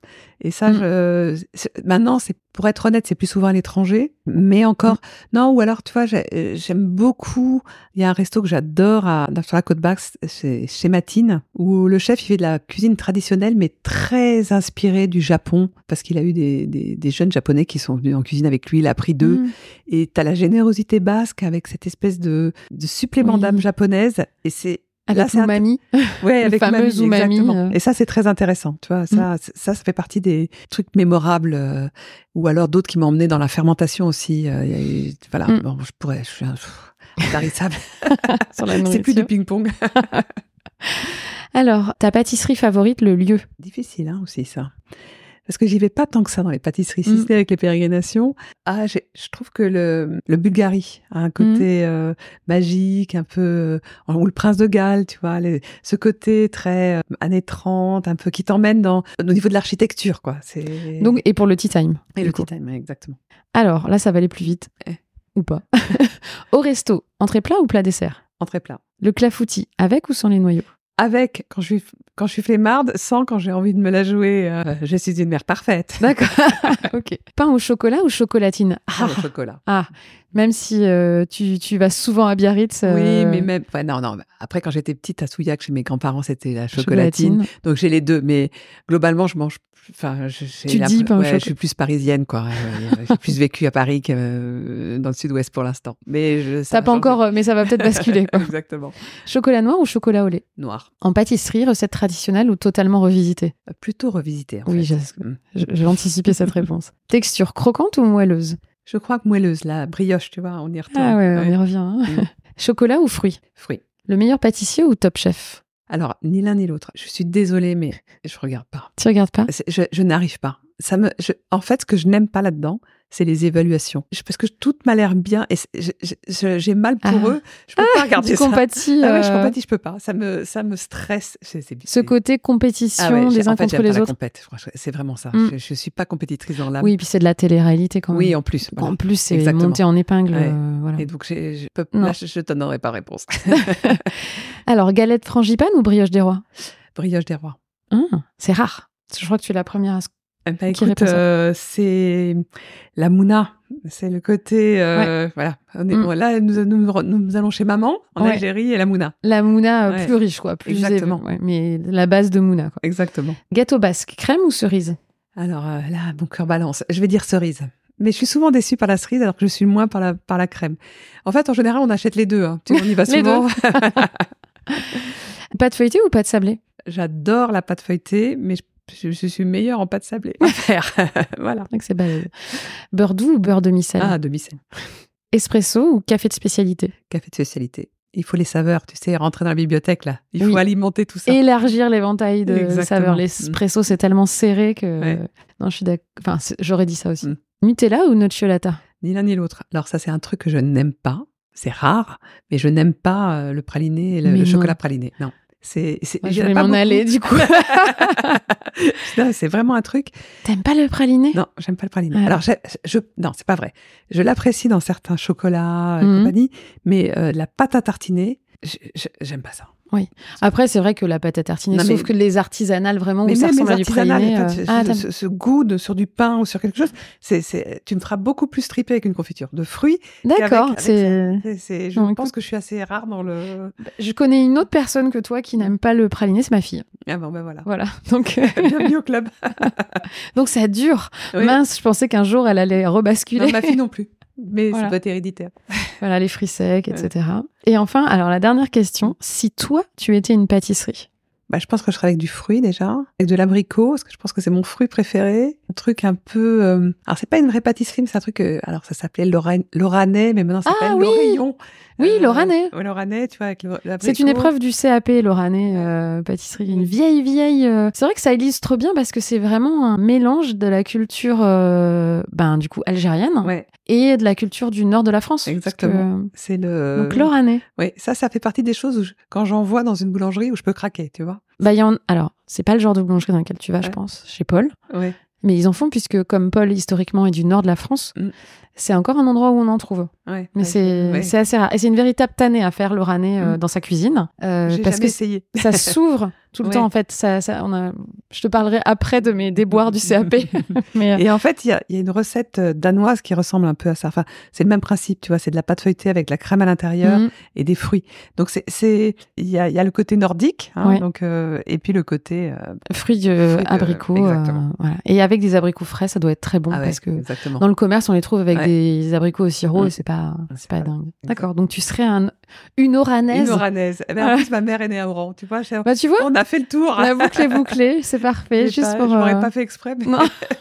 Et ça, Mm. je, maintenant, c'est pour être honnête, c'est plus souvent à l'étranger, mais encore, Mm. non. Ou alors, tu vois, j'ai- j'aime beaucoup. Il y a un resto que j'adore à, sur la côte basque, c'est chez Matine, où le chef il fait de la cuisine traditionnelle, mais très inspiré du Japon, parce qu'il a eu des, des, des jeunes japonais qui sont venus en cuisine avec lui. Il a appris d'eux. Mm. Et t'as la générosité basque avec cette espèce de, de supplément Oui. d'âme japonaise. Et c'est Avec umami. ouais, avec fameuse umami, exactement. euh. Et ça, c'est très intéressant. Tu vois, ça, c- ça, ça fait partie des trucs mémorables. euh, ou alors d'autres qui m'ont emmené dans la fermentation aussi. euh, eu- voilà. Mm. Bon, je pourrais. Je suis intarissable. <laughs> <laughs> c'est plus du ping-pong. <laughs> Alors, ta pâtisserie favorite, le lieu? Difficile, hein, aussi, ça. Parce que j'y vais pas tant que ça dans les pâtisseries, si Mm. n'est avec les pérégrinations. Ah, je trouve que le, le Bulgarie a un côté euh, magique, un peu, euh, ou le prince de Galles, tu vois, les- ce côté très euh, années 30, un peu qui t'emmène dans au niveau de l'architecture, quoi. C'est Donc, et pour le tea time. et le coup. tea time, exactement. Alors, là, ça va aller plus vite. Eh. Ou pas. <laughs> Au resto, entrée plat ou plat dessert? Entrée plat. Le clafoutis, avec ou sans les noyaux? Avec quand je suis quand je suis flemmarde, sans quand j'ai envie de me la jouer. euh, je suis une mère parfaite. <laughs> D'accord. <laughs> ok. Pain au chocolat ou chocolatine? Ah, le chocolat. Ah, même si euh, tu, tu vas souvent à Biarritz. euh, Oui, mais même. ouais, non, non. Après, quand j'étais petite à Souillac, chez mes grands-parents, c'était la chocolatine. Donc j'ai les deux, mais globalement, je mange. Enfin, Tu la- dis au ouais. Je suis plus parisienne, quoi. Euh, j'ai plus vécu à Paris que euh, dans le Sud-Ouest pour l'instant. Mais je. ça pas encore, euh, mais ça va peut-être basculer. quoi. <laughs> Exactement. chocolat noir ou chocolat au lait? Noir. En pâtisserie, recette traditionnelle ou totalement revisitée? Plutôt revisité. En Oui, j'ai- Mm. Je- anticipé cette réponse. <laughs> Texture croquante ou moelleuse? Je crois que moelleuse, la brioche, tu vois, on y retourne. Ah ouais, on y revient. hein. Mm. <laughs> Chocolat ou fruits Fruits. Le meilleur pâtissier ou top chef? Alors, ni l'un ni l'autre. Je suis désolée, mais je regarde pas. Tu regardes pas? Je n'arrive pas. Ça me, je- en fait, ce que je n'aime pas là-dedans, c'est les évaluations. Je- parce que tout m'a l'air bien et j'ai mal pour Ah. eux. Je peux pas <laughs> regarder Tu ça. compatis Ah ouais, je euh, compatis, je peux pas. Ça me, ça me stresse. C'est- c'est- ce côté compétition Ah ouais, des uns en fait, contre les autres. C'est vraiment ça. Mm. Je, je suis pas compétitrice dans l'âme. Oui, puis c'est de la télé-réalité quand même. Oui, en plus. voilà. En plus, c'est monté en épingle. Ouais. euh, voilà. Et donc, je peux, Non. là, je, je te donnerai pas réponse. <laughs> Alors, galette frangipane ou brioche des rois? Brioche des rois. Ah, C'est rare. Je crois que tu es la première à ben, Qui écoute, euh, c'est la mouna. C'est le côté, euh, voilà. On est- Mm. bon, là, nous, nous, nous allons chez maman en Ouais. Algérie et la mouna. La mouna euh, Ouais. plus riche, quoi. Plus Exactement. mais la base de mouna, quoi. Exactement. Gâteau basque, crème ou cerise? Alors euh, là, mon cœur balance. Je vais dire cerise. Mais je suis souvent déçue par la cerise alors que je suis moins par la, par la crème. En fait, en général, on achète les deux. hein. Tu on y va <laughs> souvent. <laughs> Pâte feuilletée ou pâte sablée? J'adore la pâte feuilletée, mais je, je- je suis meilleure en pâte sablée. à faire. <laughs> voilà. Que c'est balèze. Beurre doux ou beurre demi-sel Ah, demi-sel. Espresso ou café de spécialité? Café de spécialité. Il faut les saveurs, tu sais, rentrer dans la bibliothèque, là. Il Oui. faut alimenter tout ça. Élargir l'éventail de Exactement. saveurs. L'espresso, c'est tellement serré que. Ouais. Non, je suis d'accord. Enfin, j'aurais dit ça aussi. Mm. Nutella ou nocciolata? Ni l'un ni l'autre. Alors ça, c'est un truc que je n'aime pas. C'est rare, mais je n'aime pas euh, le praliné, le, Mais le chocolat praliné. Non. C'est, c'est, Moi, je vais m'en aller, du coup. <laughs> Non, c'est vraiment un truc. T'aimes pas le praliné? Non, j'aime pas le praliné. Ouais. Alors, je, je- non, c'est pas vrai. Je l'apprécie dans certains chocolats et Mhm. compagnie, mais euh, la pâte à tartiner, j'aime pas ça. Après, c'est vrai que la pâte à tartiner, Non, sauf mais- que les artisanales, vraiment, mais où ça ressemble à du praliné. euh, ce- Ah, ce, ce- goût de, sur du pain ou sur quelque chose, c'est, tu me feras beaucoup plus triper avec une confiture de fruits. D'accord. c'est- je Non, écoute. pense que je suis assez rare dans le. Je connais une autre personne que toi qui n'aime pas le praliné, c'est ma fille. Ah bon, ben voilà. Voilà. <laughs> Donc, <laughs> Bienvenue au club. <laughs> donc ça dure. Oui. Mince, je pensais qu'un jour elle allait rebasculer. Non, ma fille non plus. Mais Voilà. ça doit être héréditaire. <laughs> Voilà, les fruits secs, etc. Et enfin, alors la dernière question, si toi, tu étais une pâtisserie, Bah, je pense que je serais avec du fruit déjà, avec de l'abricot, parce que je pense que c'est mon fruit préféré. Un truc un peu. euh, alors c'est pas une vraie pâtisserie, mais c'est un truc. euh, alors ça s'appelait Loranais, mais maintenant ça Ah s'appelle oui Lorillon. Oui, Loranais. Ouais, Loranais, tu vois, avec. C'est une épreuve du CAP Loranais euh, pâtisserie, une vieille vieille. euh, C'est vrai que ça illustre bien parce que c'est vraiment un mélange de la culture, euh, ben du coup algérienne Ouais, et de la culture du nord de la France. Exactement. c'est le. donc Loranais. Oui, ça, ça fait partie des choses où je- quand j'en vois dans une boulangerie où je peux craquer, tu vois. Bah, y en... Alors, c'est pas le genre de boulangerie dans lequel tu vas, je pense, chez Paul. Ouais. Mais ils en font puisque, comme Paul, historiquement, est du nord de la France, Mm. c'est encore un endroit où on en trouve. Ouais. Mais c'est ouais. assez rare. Et c'est une véritable tannée à faire le rané euh, Mm. dans sa cuisine. euh, parce que essayé. ça <laughs> s'ouvre tout le Ouais. temps, en fait. Ça, ça, on a... Je te parlerai après de mes déboires du CAP. <laughs> <laughs> Mais, euh, Et en fait, il y a, il y a une recette euh, danoise qui ressemble un peu à ça. Enfin, c'est le même principe, tu vois. C'est de la pâte feuilletée avec de la crème à l'intérieur mm, et des fruits. Donc c'est, il y a, il y a le côté nordique, hein, Ouais. donc euh, et puis le côté. euh, fruits, Fruits de- abricots. voilà. Et avec des abricots frais, ça doit être très bon ah ouais, parce que exactement. dans le commerce, on les trouve avec des abricots au sirop Mm. et c'est pas, c'est pas pas- dingue. D'accord. Donc tu serais un, une oranaise. Une oranaise. Eh ben. En plus, ma mère est née à Oran, tu vois. Bah, tu vois, On a fait le tour. la boucle est bouclée, c'est parfait. Juste pas- pour. Je m'aurais euh, pas fait exprès. Mais... Non.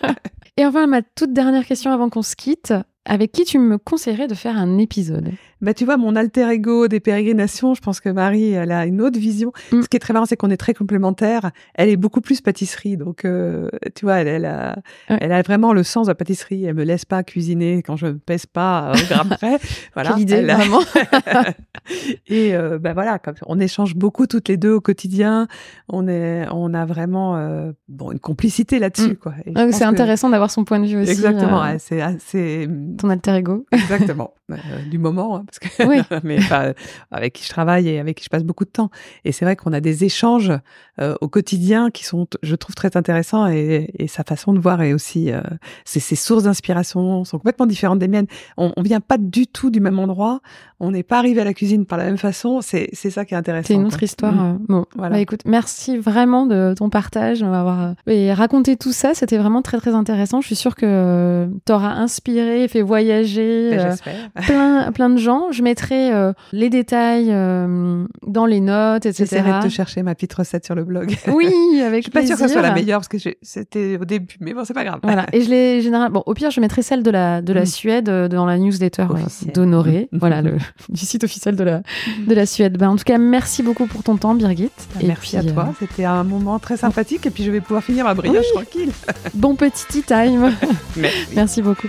<laughs> Et enfin, ma toute dernière question avant qu'on se quitte. Avec qui tu me conseillerais de faire un épisode? Bah, tu vois, mon alter ego des pérégrinations, je pense que Marie, elle a une autre vision. Mm. Ce qui est très marrant, c'est qu'on est très complémentaires. Elle est beaucoup plus pâtisserie. Donc, euh, tu vois, elle, elle, a, Ouais. elle a vraiment le sens de la pâtisserie. Elle me laisse pas cuisiner quand je ne pèse pas au <laughs> gramme près. Voilà. Quelle idée, Elle a- vraiment <laughs> Et euh, bah voilà, comme on échange beaucoup toutes les deux au quotidien. On est, on a vraiment euh, bon une complicité là-dessus, Mm. quoi. C'est que- intéressant d'avoir son point de vue aussi. Exactement. euh, ouais, c'est, c'est ton alter ego. Exactement. <laughs> Du moment, hein, parce que Oui. <laughs> mais enfin, avec qui je travaille et avec qui je passe beaucoup de temps. Et c'est vrai qu'on a des échanges euh, au quotidien qui sont, je trouve, très intéressants et, et sa façon de voir est aussi, euh, ses, ses sources d'inspiration sont complètement différentes des miennes. On, on vient pas du tout du même endroit. On n'est pas arrivé à la cuisine par la même façon. C'est, c'est ça qui est intéressant. C'est une quoi. autre histoire. Mm. euh, Bon, Voilà. Bah, écoute, merci vraiment de ton partage, de m'avoir euh, et raconté tout ça. C'était vraiment très très intéressant. Je suis sûre que tu auras inspiré, fait voyager Ben, euh, plein plein de gens. Je mettrai euh, les détails euh, dans les notes, etc. J'essaierai de te chercher ma petite recette sur le blog. <laughs> Oui, avec Je suis pas sûre que ce soit la plaisir. meilleure parce que c'était au début, mais bon, c'est pas grave. Voilà. Et je l'ai généralement. Bon, au pire, je mettrai celle de la de la Mm. Suède euh, dans la newsletter d'Honoré. <laughs> Voilà, le <laughs> du site officiel de la de la Suède. Ben, en tout cas, merci beaucoup pour ton temps, Birgit. Et Merci puis, à toi. C'était un moment très sympathique et puis je vais pouvoir finir ma brioche tranquille. bon petit tea time. Merci. merci beaucoup.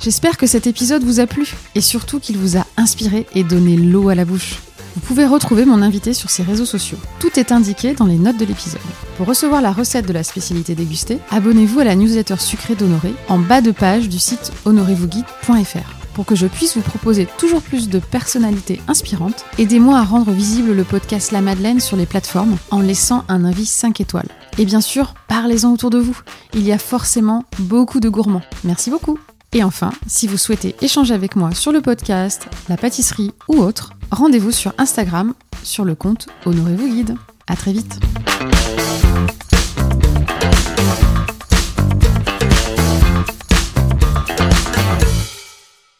J'espère que cet épisode vous a plu et surtout qu'il vous a inspiré et donné l'eau à la bouche. Vous pouvez retrouver mon invité sur ses réseaux sociaux. Tout est indiqué dans les notes de l'épisode. Pour recevoir la recette de la spécialité dégustée, abonnez-vous à la newsletter sucrée d'Honoré en bas de page du site honorevousguide.fr. Pour que je puisse vous proposer toujours plus de personnalités inspirantes, aidez-moi à rendre visible le podcast La Madeleine sur les plateformes en laissant un avis 5 étoiles. Et bien sûr, parlez-en autour de vous. Il y a forcément beaucoup de gourmands. Merci beaucoup. Et enfin, si vous souhaitez échanger avec moi sur le podcast, la pâtisserie ou autre, rendez-vous sur Instagram sur le compte Honorez-vous Guide. À très vite.